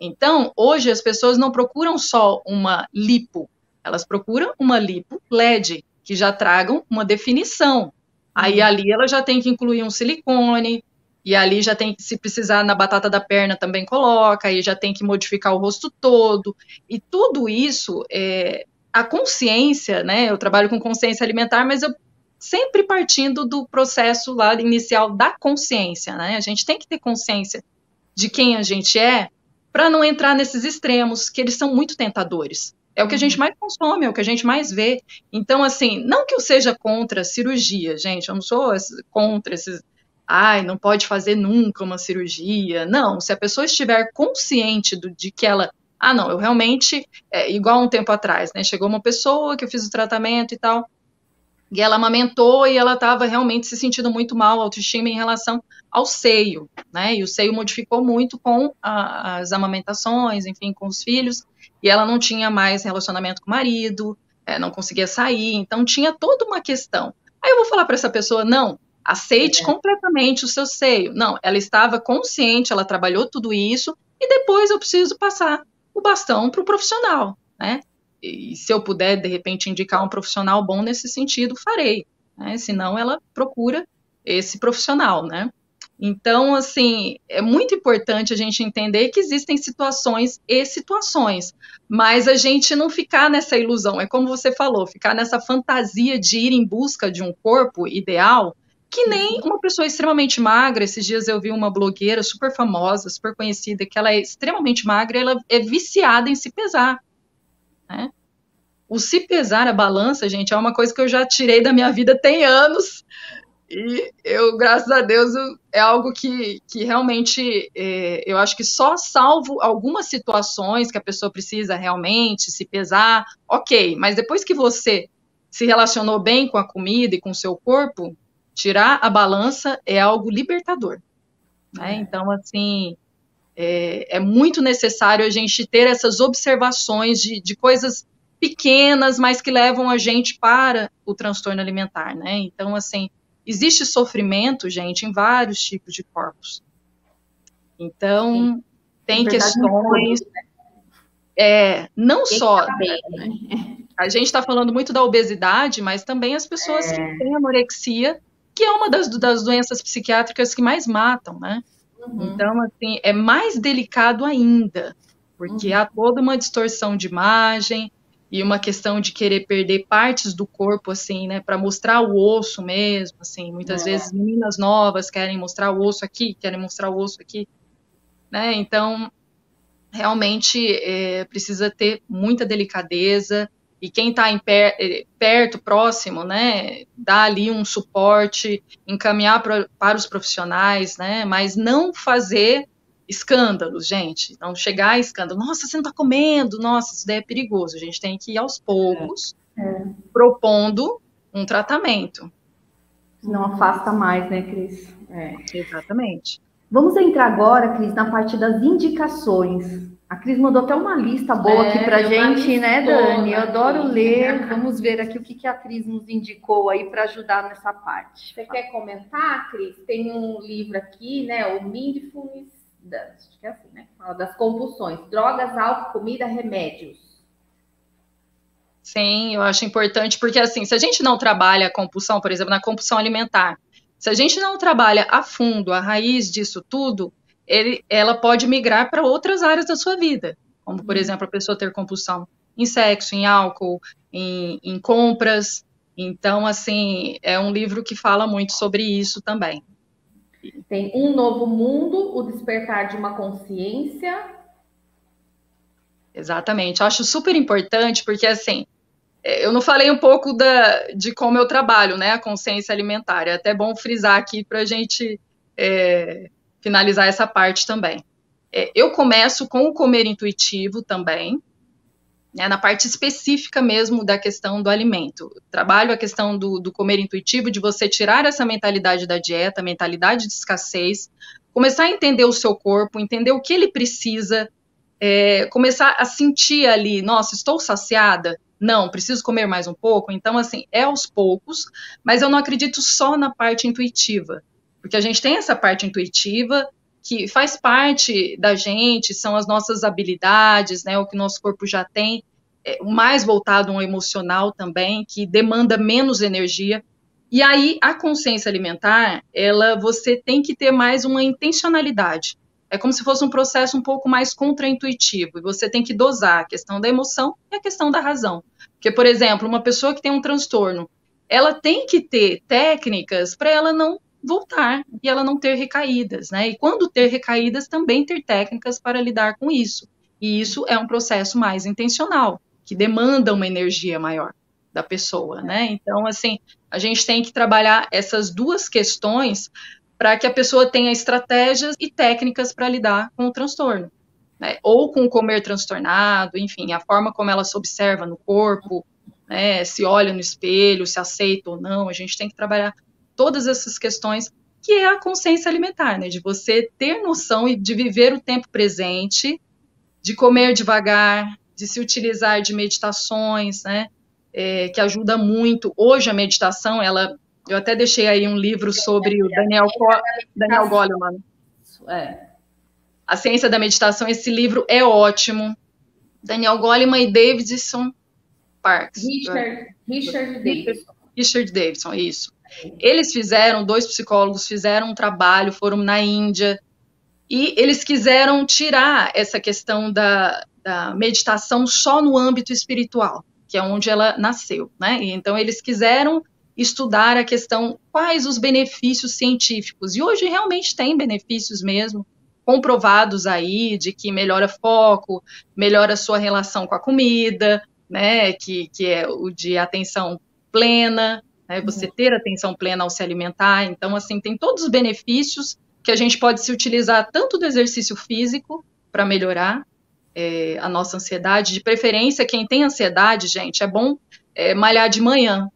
Então, hoje as pessoas não procuram só uma lipo, elas procuram uma lipo LED, que já tragam uma definição. Aí uhum. ali ela já tem que incluir um silicone, e ali já tem que, se precisar na batata da perna, também coloca, aí já tem que modificar o rosto todo. E tudo isso, é, a consciência, né? Eu trabalho com consciência alimentar, mas eu sempre partindo do processo lá inicial da consciência, né? A gente tem que ter consciência de quem a gente é para não entrar nesses extremos, que eles são muito tentadores. É o que a gente uhum. mais consome, é o que a gente mais vê. Então, assim, não que eu seja contra a cirurgia, gente, eu não sou contra esses. Ai, não pode fazer nunca uma cirurgia. Não, se a pessoa estiver consciente do, de que ela. Ah, não, eu realmente. É, igual um tempo atrás, né? Chegou uma pessoa que eu fiz o tratamento e tal. E ela amamentou e ela estava realmente se sentindo muito mal, autoestima em relação ao seio, né? E o seio modificou muito com a, as amamentações, enfim, com os filhos e ela não tinha mais relacionamento com o marido, é, não conseguia sair, então tinha toda uma questão. Aí eu vou falar para essa pessoa, não, aceite é. completamente o seu seio. Não, ela estava consciente, ela trabalhou tudo isso, e depois eu preciso passar o bastão para o profissional, né? E se eu puder, de repente, indicar um profissional bom nesse sentido, farei. Né? Senão, ela procura esse profissional, né? Então, assim, é muito importante a gente entender que existem situações e situações, mas a gente não ficar nessa ilusão, é como você falou, ficar nessa fantasia de ir em busca de um corpo ideal, que nem uma pessoa extremamente magra. Esses dias eu vi uma blogueira super famosa, super conhecida, que ela é extremamente magra, ela é viciada em se pesar. Né? O se pesar a balança, gente, é uma coisa que eu já tirei da minha vida tem anos. E eu, graças a Deus, é algo que, que realmente é, eu acho que só salvo algumas situações que a pessoa precisa realmente se pesar, ok, mas depois que você se relacionou bem com a comida e com o seu corpo, tirar a balança é algo libertador. Né? É. Então, assim, é, é, muito necessário a gente ter essas observações de, de coisas pequenas, mas que levam a gente para o transtorno alimentar, né? Então, assim, Existe sofrimento, gente, em vários tipos de corpos. Então, Sim. tem questões. Né? É, não só. Bem, né? A gente está falando muito da obesidade, mas também as pessoas é. que têm anorexia, que é uma das, das doenças psiquiátricas que mais matam, né? Uhum. Então, assim, é mais delicado ainda, porque uhum. há toda uma distorção de imagem, e uma questão de querer perder partes do corpo, assim, né, para mostrar o osso mesmo, assim, muitas é. vezes meninas novas querem mostrar o osso aqui, querem mostrar o osso aqui, né, então, realmente é, precisa ter muita delicadeza, e quem está per é, perto, próximo, né, dá ali um suporte, encaminhar pra, para os profissionais, né, mas não fazer escândalos, gente. Não chegar a escândalo. Nossa, você não está comendo. Nossa, isso daí é perigoso. A gente tem que ir aos poucos, é. É. propondo um tratamento. Não afasta mais, né, Cris? É. Exatamente. Vamos entrar agora, Cris, na parte das indicações. A Cris mandou até uma lista boa é, aqui pra gente, né, Dani? Eu adoro ler. Vamos ver aqui o que, que a Cris nos indicou aí para ajudar nessa parte. Você quer comentar, Cris? Tem um livro aqui, né? O Mindfulness das, acho que é assim, né? Fala das compulsões, drogas, álcool, comida, remédios. Sim, eu acho importante, porque assim, se a gente não trabalha a compulsão, por exemplo, na compulsão alimentar, se a gente não trabalha a fundo a raiz disso tudo, ele, ela pode migrar para outras áreas da sua vida, como, por uhum. exemplo, a pessoa ter compulsão em sexo, em álcool, em, em compras. Então, assim, é um livro que fala muito sobre isso também. Tem Um Novo Mundo, O Despertar de uma Consciência. Exatamente. Eu acho super importante, porque assim, é, eu não falei um pouco da, de como eu trabalho, né? A consciência alimentar. É até bom frisar aqui para a gente é, finalizar essa parte também. É, eu começo com o comer intuitivo também, né, na parte específica mesmo da questão do alimento. Trabalho a questão do, do, comer intuitivo, de você tirar essa mentalidade da dieta, mentalidade de escassez, começar a entender o seu corpo, entender o que ele precisa, é, começar a sentir ali, nossa, estou saciada? Não, preciso comer mais um pouco. Então, assim, é aos poucos, mas eu não acredito só na parte intuitiva, porque a gente tem essa parte intuitiva que faz parte da gente, são as nossas habilidades, né, o que nosso corpo já tem, é, mais voltado ao emocional também, que demanda menos energia. E aí a consciência alimentar, ela você tem que ter mais uma intencionalidade. É como se fosse um processo um pouco mais contraintuitivo, e você tem que dosar a questão da emoção e a questão da razão. Porque, por exemplo, uma pessoa que tem um transtorno, ela tem que ter técnicas para ela não voltar e ela não ter recaídas, né? E quando ter recaídas, também ter técnicas para lidar com isso. E isso é um processo mais intencional, que demanda uma energia maior da pessoa, né? Então, assim, a gente tem que trabalhar essas duas questões para que a pessoa tenha estratégias e técnicas para lidar com o transtorno. Né? Ou com o comer transtornado, enfim, a forma como ela se observa no corpo, né? se olha no espelho, se aceita ou não, a gente tem que trabalhar todas essas questões, que é a consciência alimentar, né? De você ter noção e de viver o tempo presente, de comer devagar, de se utilizar de meditações, né? É, que ajuda muito. Hoje a meditação, ela, eu até deixei aí um livro sobre o Daniel, Daniel Goleman. É. A Ciência da Meditação, esse livro é ótimo. Daniel Goleman e Davidson Parks. Richard, Richard Davidson. Richard Davidson, isso. Eles fizeram, dois psicólogos fizeram um trabalho, foram na Índia, e eles quiseram tirar essa questão da, da meditação só no âmbito espiritual, que é onde ela nasceu, né? E então eles quiseram estudar a questão quais os benefícios científicos. E hoje realmente tem benefícios mesmo comprovados aí de que melhora foco, melhora sua relação com a comida, né, que, que é o de atenção plena, né, você uhum. ter atenção plena ao se alimentar. Então, assim, tem todos os benefícios que a gente pode se utilizar tanto do exercício físico para melhorar é, a nossa ansiedade. De preferência, quem tem ansiedade, gente, é bom é, malhar de manhã,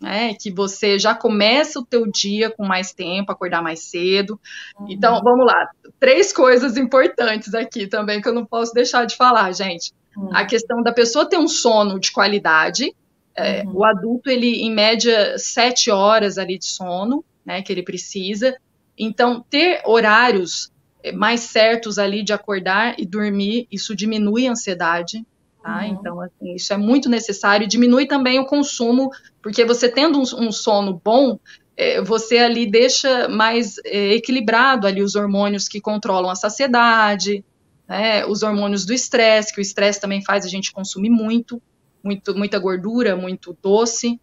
né, que você já começa o teu dia com mais tempo, acordar mais cedo. Uhum. Então, vamos lá. Três coisas importantes aqui também que eu não posso deixar de falar, gente. Uhum. A questão da pessoa ter um sono de qualidade, é, uhum. O adulto, ele, em média, sete horas ali de sono, né, que ele precisa. Então, ter horários é, mais certos ali de acordar e dormir, isso diminui a ansiedade, tá? Uhum. Então, assim, isso é muito necessário. Diminui também o consumo, porque você tendo um, um sono bom, é, você ali deixa mais é, equilibrado ali os hormônios que controlam a saciedade, né, os hormônios do estresse, que o estresse também faz a gente consumir muito muito, muita gordura, muito doce.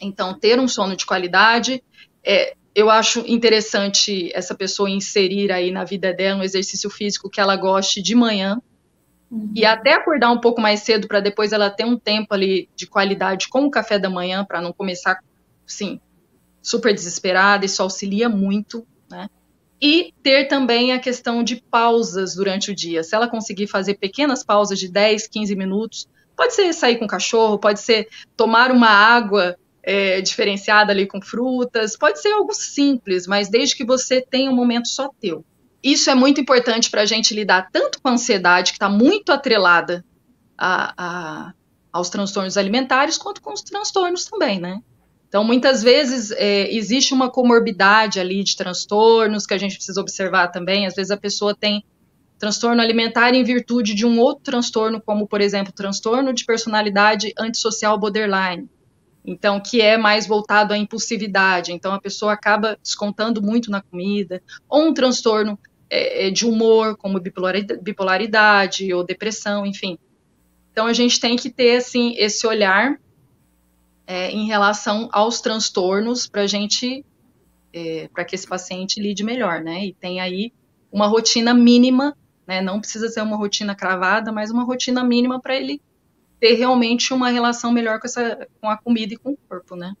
Então, ter um sono de qualidade. É, eu acho interessante essa pessoa inserir aí na vida dela um exercício físico que ela goste de manhã. Uhum. E até acordar um pouco mais cedo para depois ela ter um tempo ali de qualidade com o café da manhã, para não começar, sim, super desesperada. Isso auxilia muito, né? E ter também a questão de pausas durante o dia. Se ela conseguir fazer pequenas pausas de 10, 15 minutos, Pode ser sair com o cachorro, pode ser tomar uma água é, diferenciada ali com frutas, pode ser algo simples, mas desde que você tenha um momento só teu. Isso é muito importante para a gente lidar tanto com a ansiedade, que está muito atrelada a, a, aos transtornos alimentares, quanto com os transtornos também, né? Então, muitas vezes é, existe uma comorbidade ali de transtornos que a gente precisa observar também. Às vezes a pessoa tem transtorno alimentar em virtude de um outro transtorno, como, por exemplo, transtorno de personalidade antissocial borderline. Então, que é mais voltado à impulsividade. Então, a pessoa acaba descontando muito na comida. Ou um transtorno é, é de humor, como bipolaridade ou depressão, enfim. Então, a gente tem que ter, assim, esse olhar é, em relação aos transtornos para gente, é, para que esse paciente lide melhor, né? E tem aí uma rotina mínima né? Não precisa ser uma rotina cravada, mas uma rotina mínima para ele ter realmente uma relação melhor com, essa, com a comida e com o corpo, né?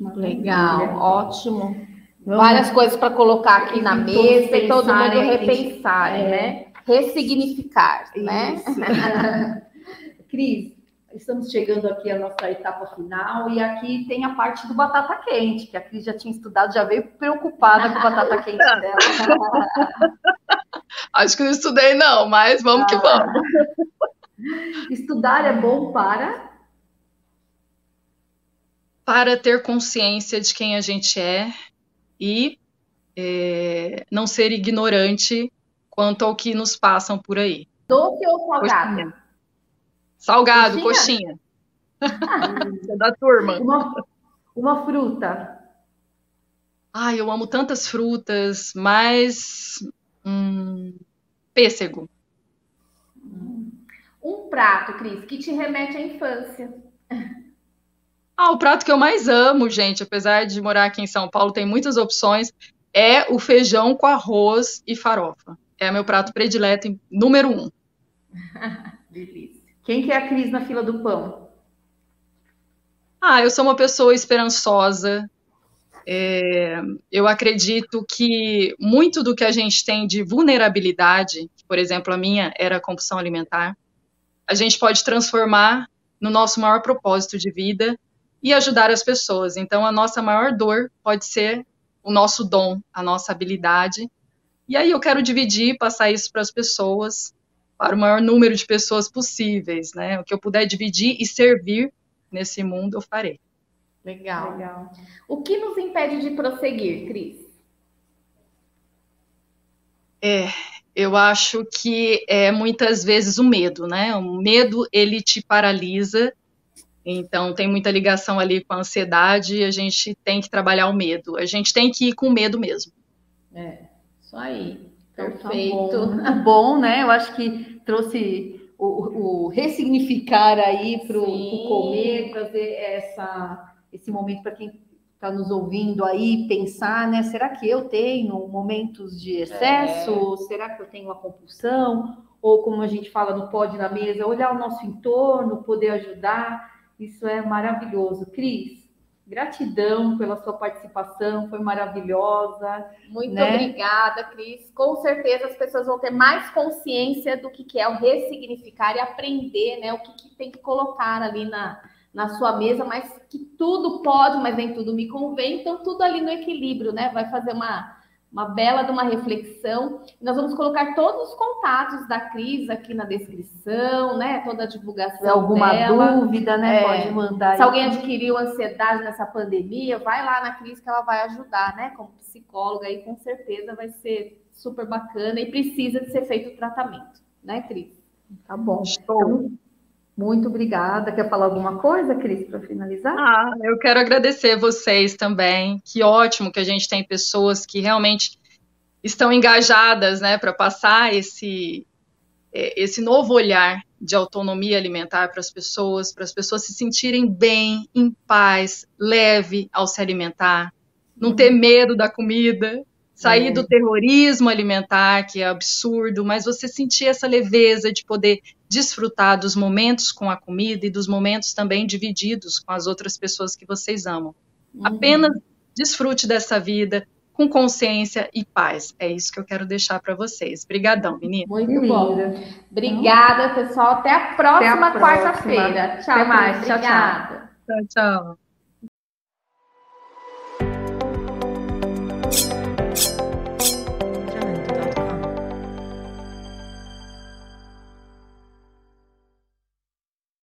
Legal, ótimo. Vamos Várias coisas para colocar aqui na mesa e todo mundo repensar, é. né? Ressignificar, né? Isso. né? <laughs> Cris, estamos chegando aqui à nossa etapa final e aqui tem a parte do batata quente, que a Cris já tinha estudado, já veio preocupada com o batata quente <laughs> dela. Acho que não estudei, não, mas vamos ah. que vamos. Estudar é bom para? Para ter consciência de quem a gente é e é, não ser ignorante quanto ao que nos passam por aí. Doce ou salgado? Coxinha. Salgado, coxinha. coxinha. <laughs> da turma. Uma, uma fruta. Ai, eu amo tantas frutas, mas hum, pêssego. Um prato, Cris, que te remete à infância. <laughs> Ah, o prato que eu mais amo, gente, apesar de morar aqui em São Paulo, tem muitas opções, é o feijão com arroz e farofa. É meu prato predileto número um. <laughs> Delícia. Quem que é a Cris na fila do pão? Ah, eu sou uma pessoa esperançosa. É, eu acredito que muito do que a gente tem de vulnerabilidade, por exemplo, a minha era a compulsão alimentar, a gente pode transformar no nosso maior propósito de vida e ajudar as pessoas. Então, a nossa maior dor pode ser o nosso dom, a nossa habilidade. E aí eu quero dividir, passar isso para as pessoas, para o maior número de pessoas possíveis, né? O que eu puder dividir e servir nesse mundo, eu farei. Legal. Legal. O que nos impede de prosseguir, Cris? É, eu acho que é muitas vezes o medo, né? O medo ele te paralisa. Então tem muita ligação ali com a ansiedade. A gente tem que trabalhar o medo. A gente tem que ir com medo mesmo. É, isso aí. Perfeito. Então, tá bom. Muito bom, né? Eu acho que trouxe o, o ressignificar aí para o comer, trazer essa, esse momento para quem está nos ouvindo aí pensar, né? Será que eu tenho momentos de excesso? É. Será que eu tenho uma compulsão? Ou como a gente fala no Pode na Mesa, olhar o nosso entorno, poder ajudar. Isso é maravilhoso. Cris, gratidão pela sua participação, foi maravilhosa. Muito né? obrigada, Cris. Com certeza as pessoas vão ter mais consciência do que é o ressignificar e aprender né, o que, que tem que colocar ali na, na sua mesa, mas que tudo pode, mas nem tudo me convém, então tudo ali no equilíbrio, né? Vai fazer uma, uma bela de uma reflexão. Nós vamos colocar todos os contatos da Cris aqui na descrição, né? Toda a divulgação. Se alguma dela. dúvida, né? É, pode mandar. Se aí. alguém adquiriu ansiedade nessa pandemia, vai lá na Cris que ela vai ajudar, né? Como psicóloga aí, com certeza vai ser super bacana e precisa de ser feito o tratamento, né, Cris? Tá bom. Estou. Então, muito obrigada. Quer falar alguma coisa, Cris, para finalizar? Ah, eu quero agradecer vocês também. Que ótimo que a gente tem pessoas que realmente estão engajadas, né, para passar esse é, esse novo olhar de autonomia alimentar para as pessoas, para as pessoas se sentirem bem, em paz, leve ao se alimentar, não ter medo da comida, sair é. do terrorismo alimentar, que é absurdo, mas você sentir essa leveza de poder desfrutar dos momentos com a comida e dos momentos também divididos com as outras pessoas que vocês amam. Uhum. Apenas desfrute dessa vida com consciência e paz. É isso que eu quero deixar para vocês. Obrigadão, menina. Muito bom. Obrigada, pessoal. Até a próxima, próxima. quarta-feira. Tchau, Até mais. Tchau, tchau. Tchau, tchau.